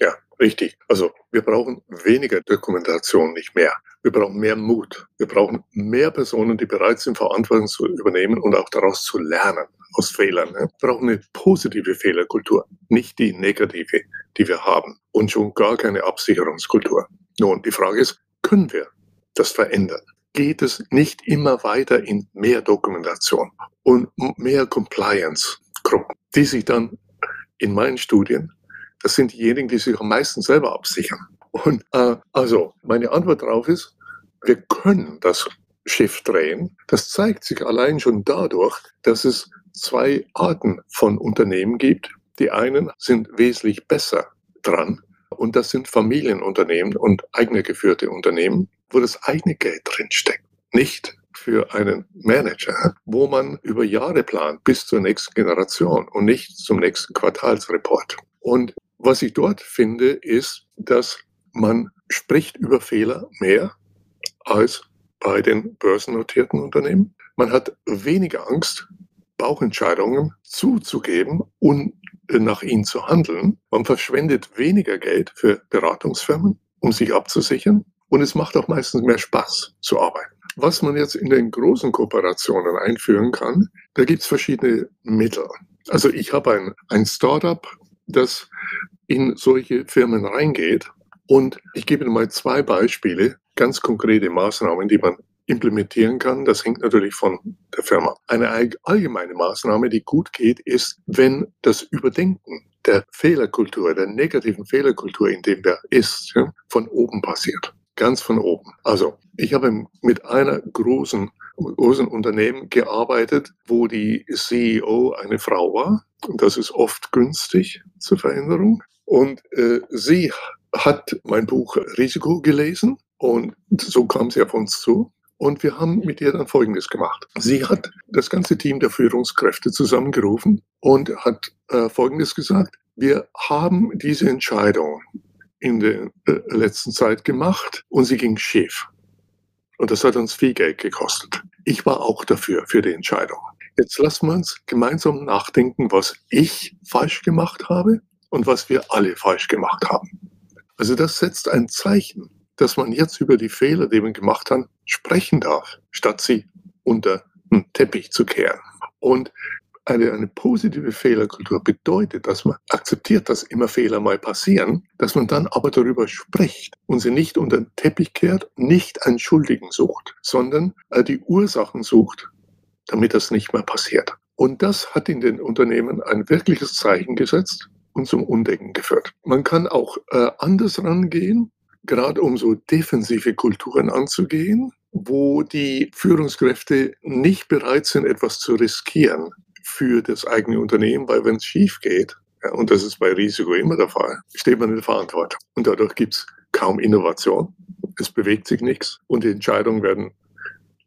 Ja, richtig. Also wir brauchen weniger Dokumentation, nicht mehr. Wir brauchen mehr Mut. Wir brauchen mehr Personen, die bereit sind, Verantwortung zu übernehmen und auch daraus zu lernen aus Fehlern. Ne? Wir brauchen eine positive Fehlerkultur, nicht die negative, die wir haben. Und schon gar keine Absicherungskultur. Nun, die Frage ist, können wir das verändern? Geht es nicht immer weiter in mehr Dokumentation und mehr Compliance-Gruppen, die sich dann in meinen Studien, das sind diejenigen, die sich am meisten selber absichern. Und äh, also meine Antwort darauf ist, wir können das Schiff drehen. Das zeigt sich allein schon dadurch, dass es zwei Arten von Unternehmen gibt. Die einen sind wesentlich besser dran und das sind Familienunternehmen und eigene geführte Unternehmen, wo das eigene Geld drinsteckt. Nicht für einen Manager, wo man über Jahre plant bis zur nächsten Generation und nicht zum nächsten Quartalsreport. Und was ich dort finde, ist, dass man spricht über Fehler mehr als bei den börsennotierten Unternehmen. Man hat weniger Angst, Bauchentscheidungen zuzugeben und nach ihnen zu handeln. Man verschwendet weniger Geld für Beratungsfirmen, um sich abzusichern. Und es macht auch meistens mehr Spaß zu arbeiten. Was man jetzt in den großen Kooperationen einführen kann, da gibt es verschiedene Mittel. Also ich habe ein, ein Startup, das in solche Firmen reingeht. Und ich gebe Ihnen mal zwei Beispiele, ganz konkrete Maßnahmen, die man implementieren kann. Das hängt natürlich von der Firma. Eine allgemeine Maßnahme, die gut geht, ist, wenn das Überdenken der Fehlerkultur, der negativen Fehlerkultur, in dem der ist, von oben passiert. Ganz von oben. Also, ich habe mit einer großen, großen Unternehmen gearbeitet, wo die CEO eine Frau war. Und das ist oft günstig zur Veränderung. Und äh, sie hat mein Buch Risiko gelesen und so kam sie auf uns zu. Und wir haben mit ihr dann Folgendes gemacht. Sie hat das ganze Team der Führungskräfte zusammengerufen und hat äh, Folgendes gesagt. Wir haben diese Entscheidung in der äh, letzten Zeit gemacht und sie ging schief. Und das hat uns viel Geld gekostet. Ich war auch dafür, für die Entscheidung. Jetzt lassen wir uns gemeinsam nachdenken, was ich falsch gemacht habe und was wir alle falsch gemacht haben. Also das setzt ein Zeichen dass man jetzt über die Fehler, die man gemacht hat, sprechen darf, statt sie unter den Teppich zu kehren. Und eine, eine positive Fehlerkultur bedeutet, dass man akzeptiert, dass immer Fehler mal passieren, dass man dann aber darüber spricht und sie nicht unter den Teppich kehrt, nicht einen Schuldigen sucht, sondern äh, die Ursachen sucht, damit das nicht mehr passiert. Und das hat in den Unternehmen ein wirkliches Zeichen gesetzt und zum Undenken geführt. Man kann auch äh, anders rangehen gerade um so defensive Kulturen anzugehen, wo die Führungskräfte nicht bereit sind, etwas zu riskieren für das eigene Unternehmen, weil wenn es schief geht, ja, und das ist bei Risiko immer der Fall, steht man in der Verantwortung. Und dadurch gibt es kaum Innovation, es bewegt sich nichts und die Entscheidungen werden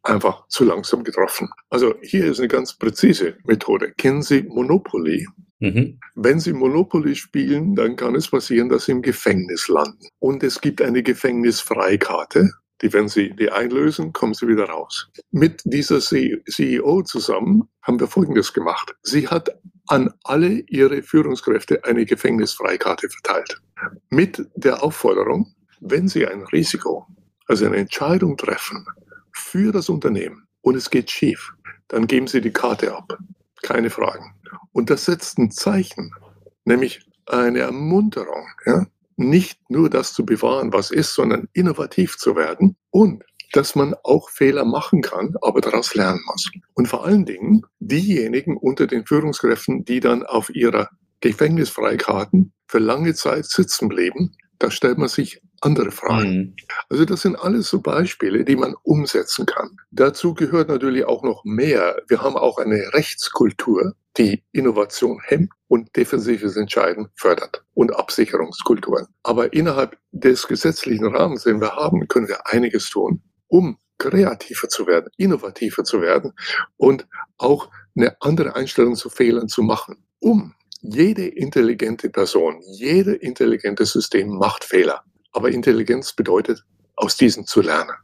einfach zu langsam getroffen. Also hier ist eine ganz präzise Methode. Kennen Sie Monopoly? Mhm. Wenn Sie Monopoly spielen, dann kann es passieren, dass Sie im Gefängnis landen. Und es gibt eine Gefängnisfreikarte. Die, wenn Sie die einlösen, kommen Sie wieder raus. Mit dieser CEO zusammen haben wir Folgendes gemacht. Sie hat an alle ihre Führungskräfte eine Gefängnisfreikarte verteilt. Mit der Aufforderung, wenn Sie ein Risiko, also eine Entscheidung treffen für das Unternehmen und es geht schief, dann geben Sie die Karte ab. Keine Fragen. Und das setzt ein Zeichen, nämlich eine Ermunterung, ja? nicht nur das zu bewahren, was ist, sondern innovativ zu werden und dass man auch Fehler machen kann, aber daraus lernen muss. Und vor allen Dingen diejenigen unter den Führungskräften, die dann auf ihrer Gefängnisfreikarten für lange Zeit sitzen blieben, da stellt man sich andere Fragen. Mhm. Also das sind alles so Beispiele, die man umsetzen kann. Dazu gehört natürlich auch noch mehr. Wir haben auch eine Rechtskultur, die Innovation hemmt und defensives Entscheiden fördert und Absicherungskulturen. Aber innerhalb des gesetzlichen Rahmens, den wir haben, können wir einiges tun, um kreativer zu werden, innovativer zu werden und auch eine andere Einstellung zu Fehlern zu machen, um jede intelligente Person, jede intelligente System macht Fehler. Aber Intelligenz bedeutet, aus diesen zu lernen.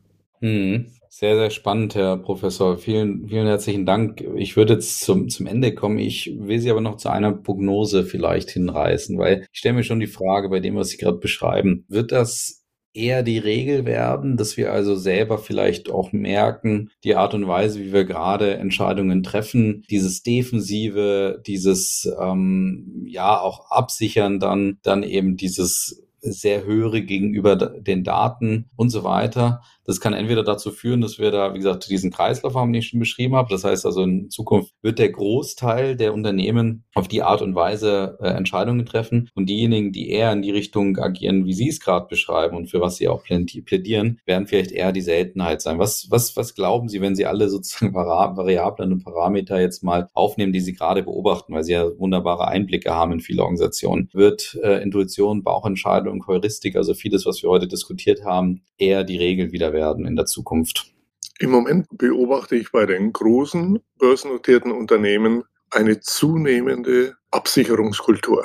Hm. Sehr, sehr spannend, Herr Professor. Vielen, vielen herzlichen Dank. Ich würde jetzt zum, zum Ende kommen. Ich will Sie aber noch zu einer Prognose vielleicht hinreißen, weil ich stelle mir schon die Frage bei dem, was Sie gerade beschreiben. Wird das eher die Regel werden, dass wir also selber vielleicht auch merken, die Art und Weise, wie wir gerade Entscheidungen treffen, dieses Defensive, dieses ähm, ja auch absichern, dann dann eben dieses sehr höhere gegenüber den Daten und so weiter. Das kann entweder dazu führen, dass wir da, wie gesagt, diesen Kreislauf haben, den ich schon beschrieben habe. Das heißt also, in Zukunft wird der Großteil der Unternehmen auf die Art und Weise äh, Entscheidungen treffen und diejenigen, die eher in die Richtung agieren, wie Sie es gerade beschreiben und für was Sie auch plädieren, werden vielleicht eher die Seltenheit sein. Was, was, was glauben Sie, wenn Sie alle sozusagen [LAUGHS] Variablen und Parameter jetzt mal aufnehmen, die Sie gerade beobachten, weil Sie ja wunderbare Einblicke haben in viele Organisationen? Wird äh, Intuition, Bauchentscheidung, Heuristik, also vieles, was wir heute diskutiert haben, eher die Regel wieder werden? Werden in der Zukunft? Im Moment beobachte ich bei den großen börsennotierten Unternehmen eine zunehmende Absicherungskultur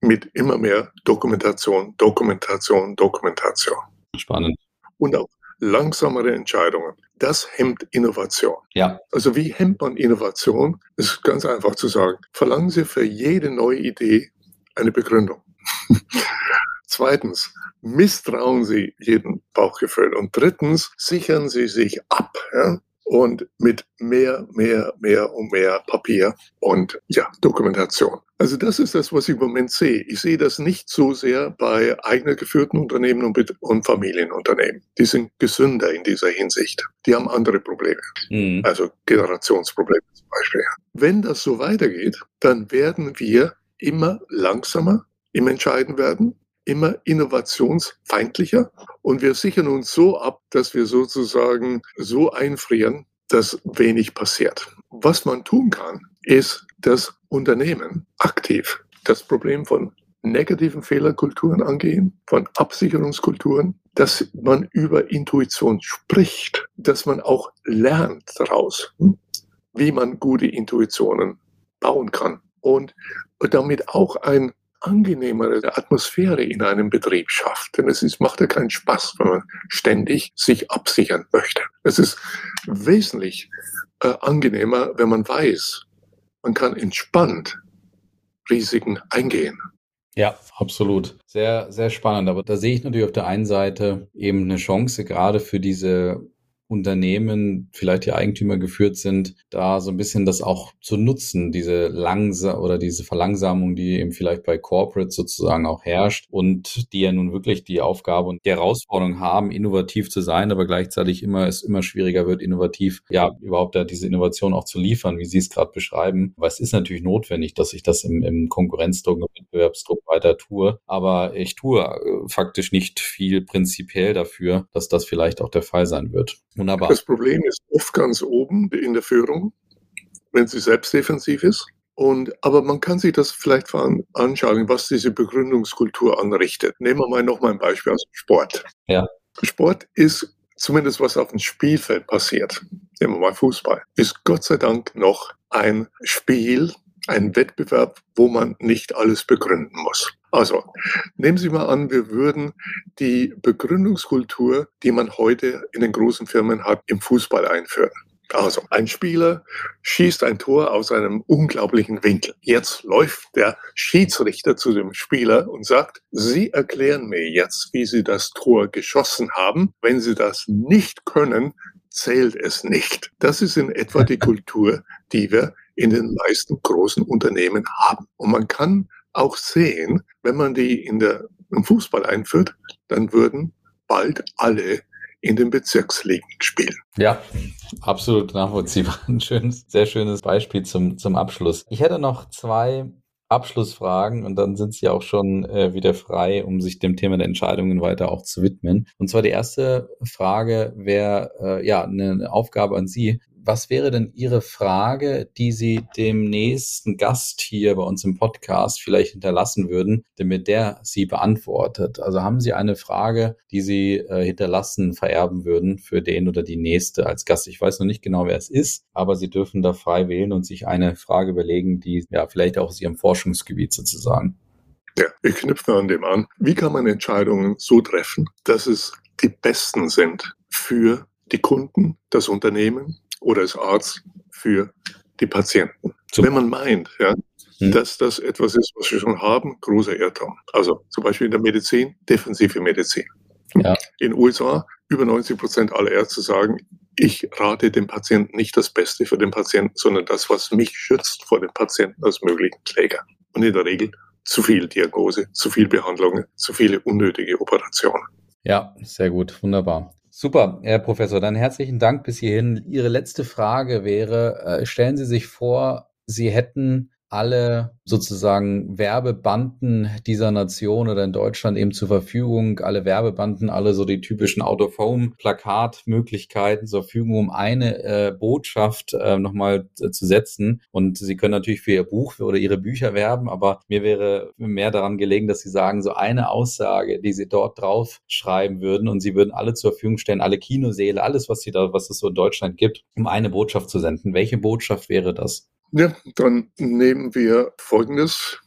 mit immer mehr Dokumentation, Dokumentation, Dokumentation. Spannend. Und auch langsamere Entscheidungen. Das hemmt Innovation. Ja. Also wie hemmt man Innovation? Das ist ganz einfach zu sagen. Verlangen Sie für jede neue Idee eine Begründung. [LAUGHS] Zweitens, misstrauen Sie jedem Bauchgefühl. Und drittens, sichern Sie sich ab. Ja? und mit mehr, mehr, mehr und mehr Papier und ja, Dokumentation. Also das ist das, was ich im Moment sehe. Ich sehe das nicht so sehr bei eigene geführten Unternehmen und, und Familienunternehmen. Die sind gesünder in dieser Hinsicht. Die haben andere Probleme. Mhm. Also Generationsprobleme zum Beispiel. Wenn das so weitergeht, dann werden wir immer langsamer im Entscheiden werden, immer innovationsfeindlicher und wir sichern uns so ab, dass wir sozusagen so einfrieren, dass wenig passiert. Was man tun kann, ist das Unternehmen aktiv das Problem von negativen Fehlerkulturen angehen, von Absicherungskulturen, dass man über Intuition spricht, dass man auch lernt daraus, hm, wie man gute Intuitionen bauen kann und damit auch eine angenehmere Atmosphäre in einem Betrieb schafft. Denn es ist, macht ja keinen Spaß, wenn man ständig sich absichern möchte. Es ist wesentlich äh, angenehmer, wenn man weiß, man kann entspannt Risiken eingehen. Ja, absolut. Sehr, sehr spannend. Aber da sehe ich natürlich auf der einen Seite eben eine Chance, gerade für diese Unternehmen, vielleicht die Eigentümer geführt sind, da so ein bisschen das auch zu nutzen, diese langsam oder diese Verlangsamung, die eben vielleicht bei Corporate sozusagen auch herrscht und die ja nun wirklich die Aufgabe und die Herausforderung haben, innovativ zu sein, aber gleichzeitig immer es immer schwieriger wird, innovativ, ja, überhaupt da diese Innovation auch zu liefern, wie Sie es gerade beschreiben. Aber es ist natürlich notwendig, dass ich das im, im Konkurrenzdruck und Wettbewerbsdruck weiter tue. Aber ich tue äh, faktisch nicht viel prinzipiell dafür, dass das vielleicht auch der Fall sein wird. Wunderbar. Das Problem ist oft ganz oben in der Führung, wenn sie selbst defensiv ist. Und, aber man kann sich das vielleicht anschauen, was diese Begründungskultur anrichtet. Nehmen wir mal noch mal ein Beispiel aus dem Sport. Ja. Sport ist zumindest was auf dem Spielfeld passiert. Nehmen wir mal Fußball. Ist Gott sei Dank noch ein Spiel, ein Wettbewerb, wo man nicht alles begründen muss. Also, nehmen Sie mal an, wir würden die Begründungskultur, die man heute in den großen Firmen hat, im Fußball einführen. Also, ein Spieler schießt ein Tor aus einem unglaublichen Winkel. Jetzt läuft der Schiedsrichter zu dem Spieler und sagt, Sie erklären mir jetzt, wie Sie das Tor geschossen haben. Wenn Sie das nicht können, zählt es nicht. Das ist in etwa die [LAUGHS] Kultur, die wir in den meisten großen Unternehmen haben. Und man kann auch sehen, wenn man die in der, im Fußball einführt, dann würden bald alle in den Bezirksligen spielen. Ja, absolut nachvollziehbar. [LAUGHS] Ein schönes, sehr schönes Beispiel zum, zum Abschluss. Ich hätte noch zwei Abschlussfragen und dann sind Sie auch schon äh, wieder frei, um sich dem Thema der Entscheidungen weiter auch zu widmen. Und zwar die erste Frage wäre äh, ja eine Aufgabe an Sie was wäre denn Ihre Frage, die Sie dem nächsten Gast hier bei uns im Podcast vielleicht hinterlassen würden, damit der sie beantwortet? Also haben Sie eine Frage, die Sie äh, hinterlassen, vererben würden für den oder die nächste als Gast? Ich weiß noch nicht genau, wer es ist, aber Sie dürfen da frei wählen und sich eine Frage überlegen, die ja vielleicht auch aus Ihrem Forschungsgebiet sozusagen. Ja, ich knüpfe an dem an. Wie kann man Entscheidungen so treffen, dass es die besten sind für die Kunden, das Unternehmen oder als Arzt für die Patienten. Super. Wenn man meint, ja, hm. dass das etwas ist, was wir schon haben, großer Irrtum. Also zum Beispiel in der Medizin, defensive Medizin. Ja. In den USA über 90 Prozent aller Ärzte sagen, ich rate dem Patienten nicht das Beste für den Patienten, sondern das, was mich schützt vor dem Patienten als möglichen Kläger. Und in der Regel zu viel Diagnose, zu viel Behandlungen, zu viele unnötige Operationen. Ja, sehr gut, wunderbar. Super, Herr Professor, dann herzlichen Dank bis hierhin. Ihre letzte Frage wäre, äh, stellen Sie sich vor, Sie hätten alle sozusagen Werbebanden dieser Nation oder in Deutschland eben zur Verfügung, alle Werbebanden, alle so die typischen Out-of-Home-Plakatmöglichkeiten zur Verfügung, um eine äh, Botschaft äh, nochmal äh, zu setzen. Und Sie können natürlich für Ihr Buch oder Ihre Bücher werben, aber mir wäre mehr daran gelegen, dass Sie sagen, so eine Aussage, die Sie dort drauf schreiben würden und Sie würden alle zur Verfügung stellen, alle Kinoseele, alles, was Sie da, was es so in Deutschland gibt, um eine Botschaft zu senden. Welche Botschaft wäre das? Ja, dann nehmen wir Folgendes.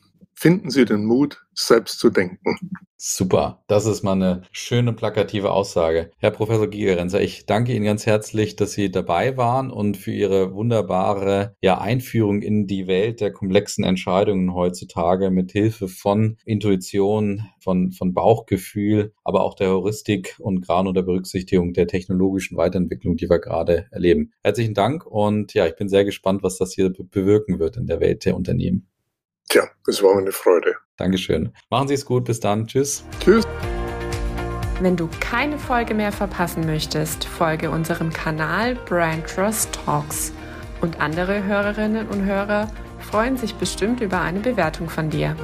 Finden Sie den Mut, selbst zu denken. Super, das ist mal eine schöne plakative Aussage. Herr Professor Gigerenzer, ich danke Ihnen ganz herzlich, dass Sie dabei waren und für Ihre wunderbare ja, Einführung in die Welt der komplexen Entscheidungen heutzutage mit Hilfe von Intuition, von, von Bauchgefühl, aber auch der Heuristik und gerade unter Berücksichtigung der technologischen Weiterentwicklung, die wir gerade erleben. Herzlichen Dank und ja, ich bin sehr gespannt, was das hier bewirken wird in der Welt der Unternehmen. Tja, das war mir eine Freude. Dankeschön. Machen Sie es gut. Bis dann. Tschüss. Tschüss. Wenn du keine Folge mehr verpassen möchtest, folge unserem Kanal Brand Trust Talks. Und andere Hörerinnen und Hörer freuen sich bestimmt über eine Bewertung von dir.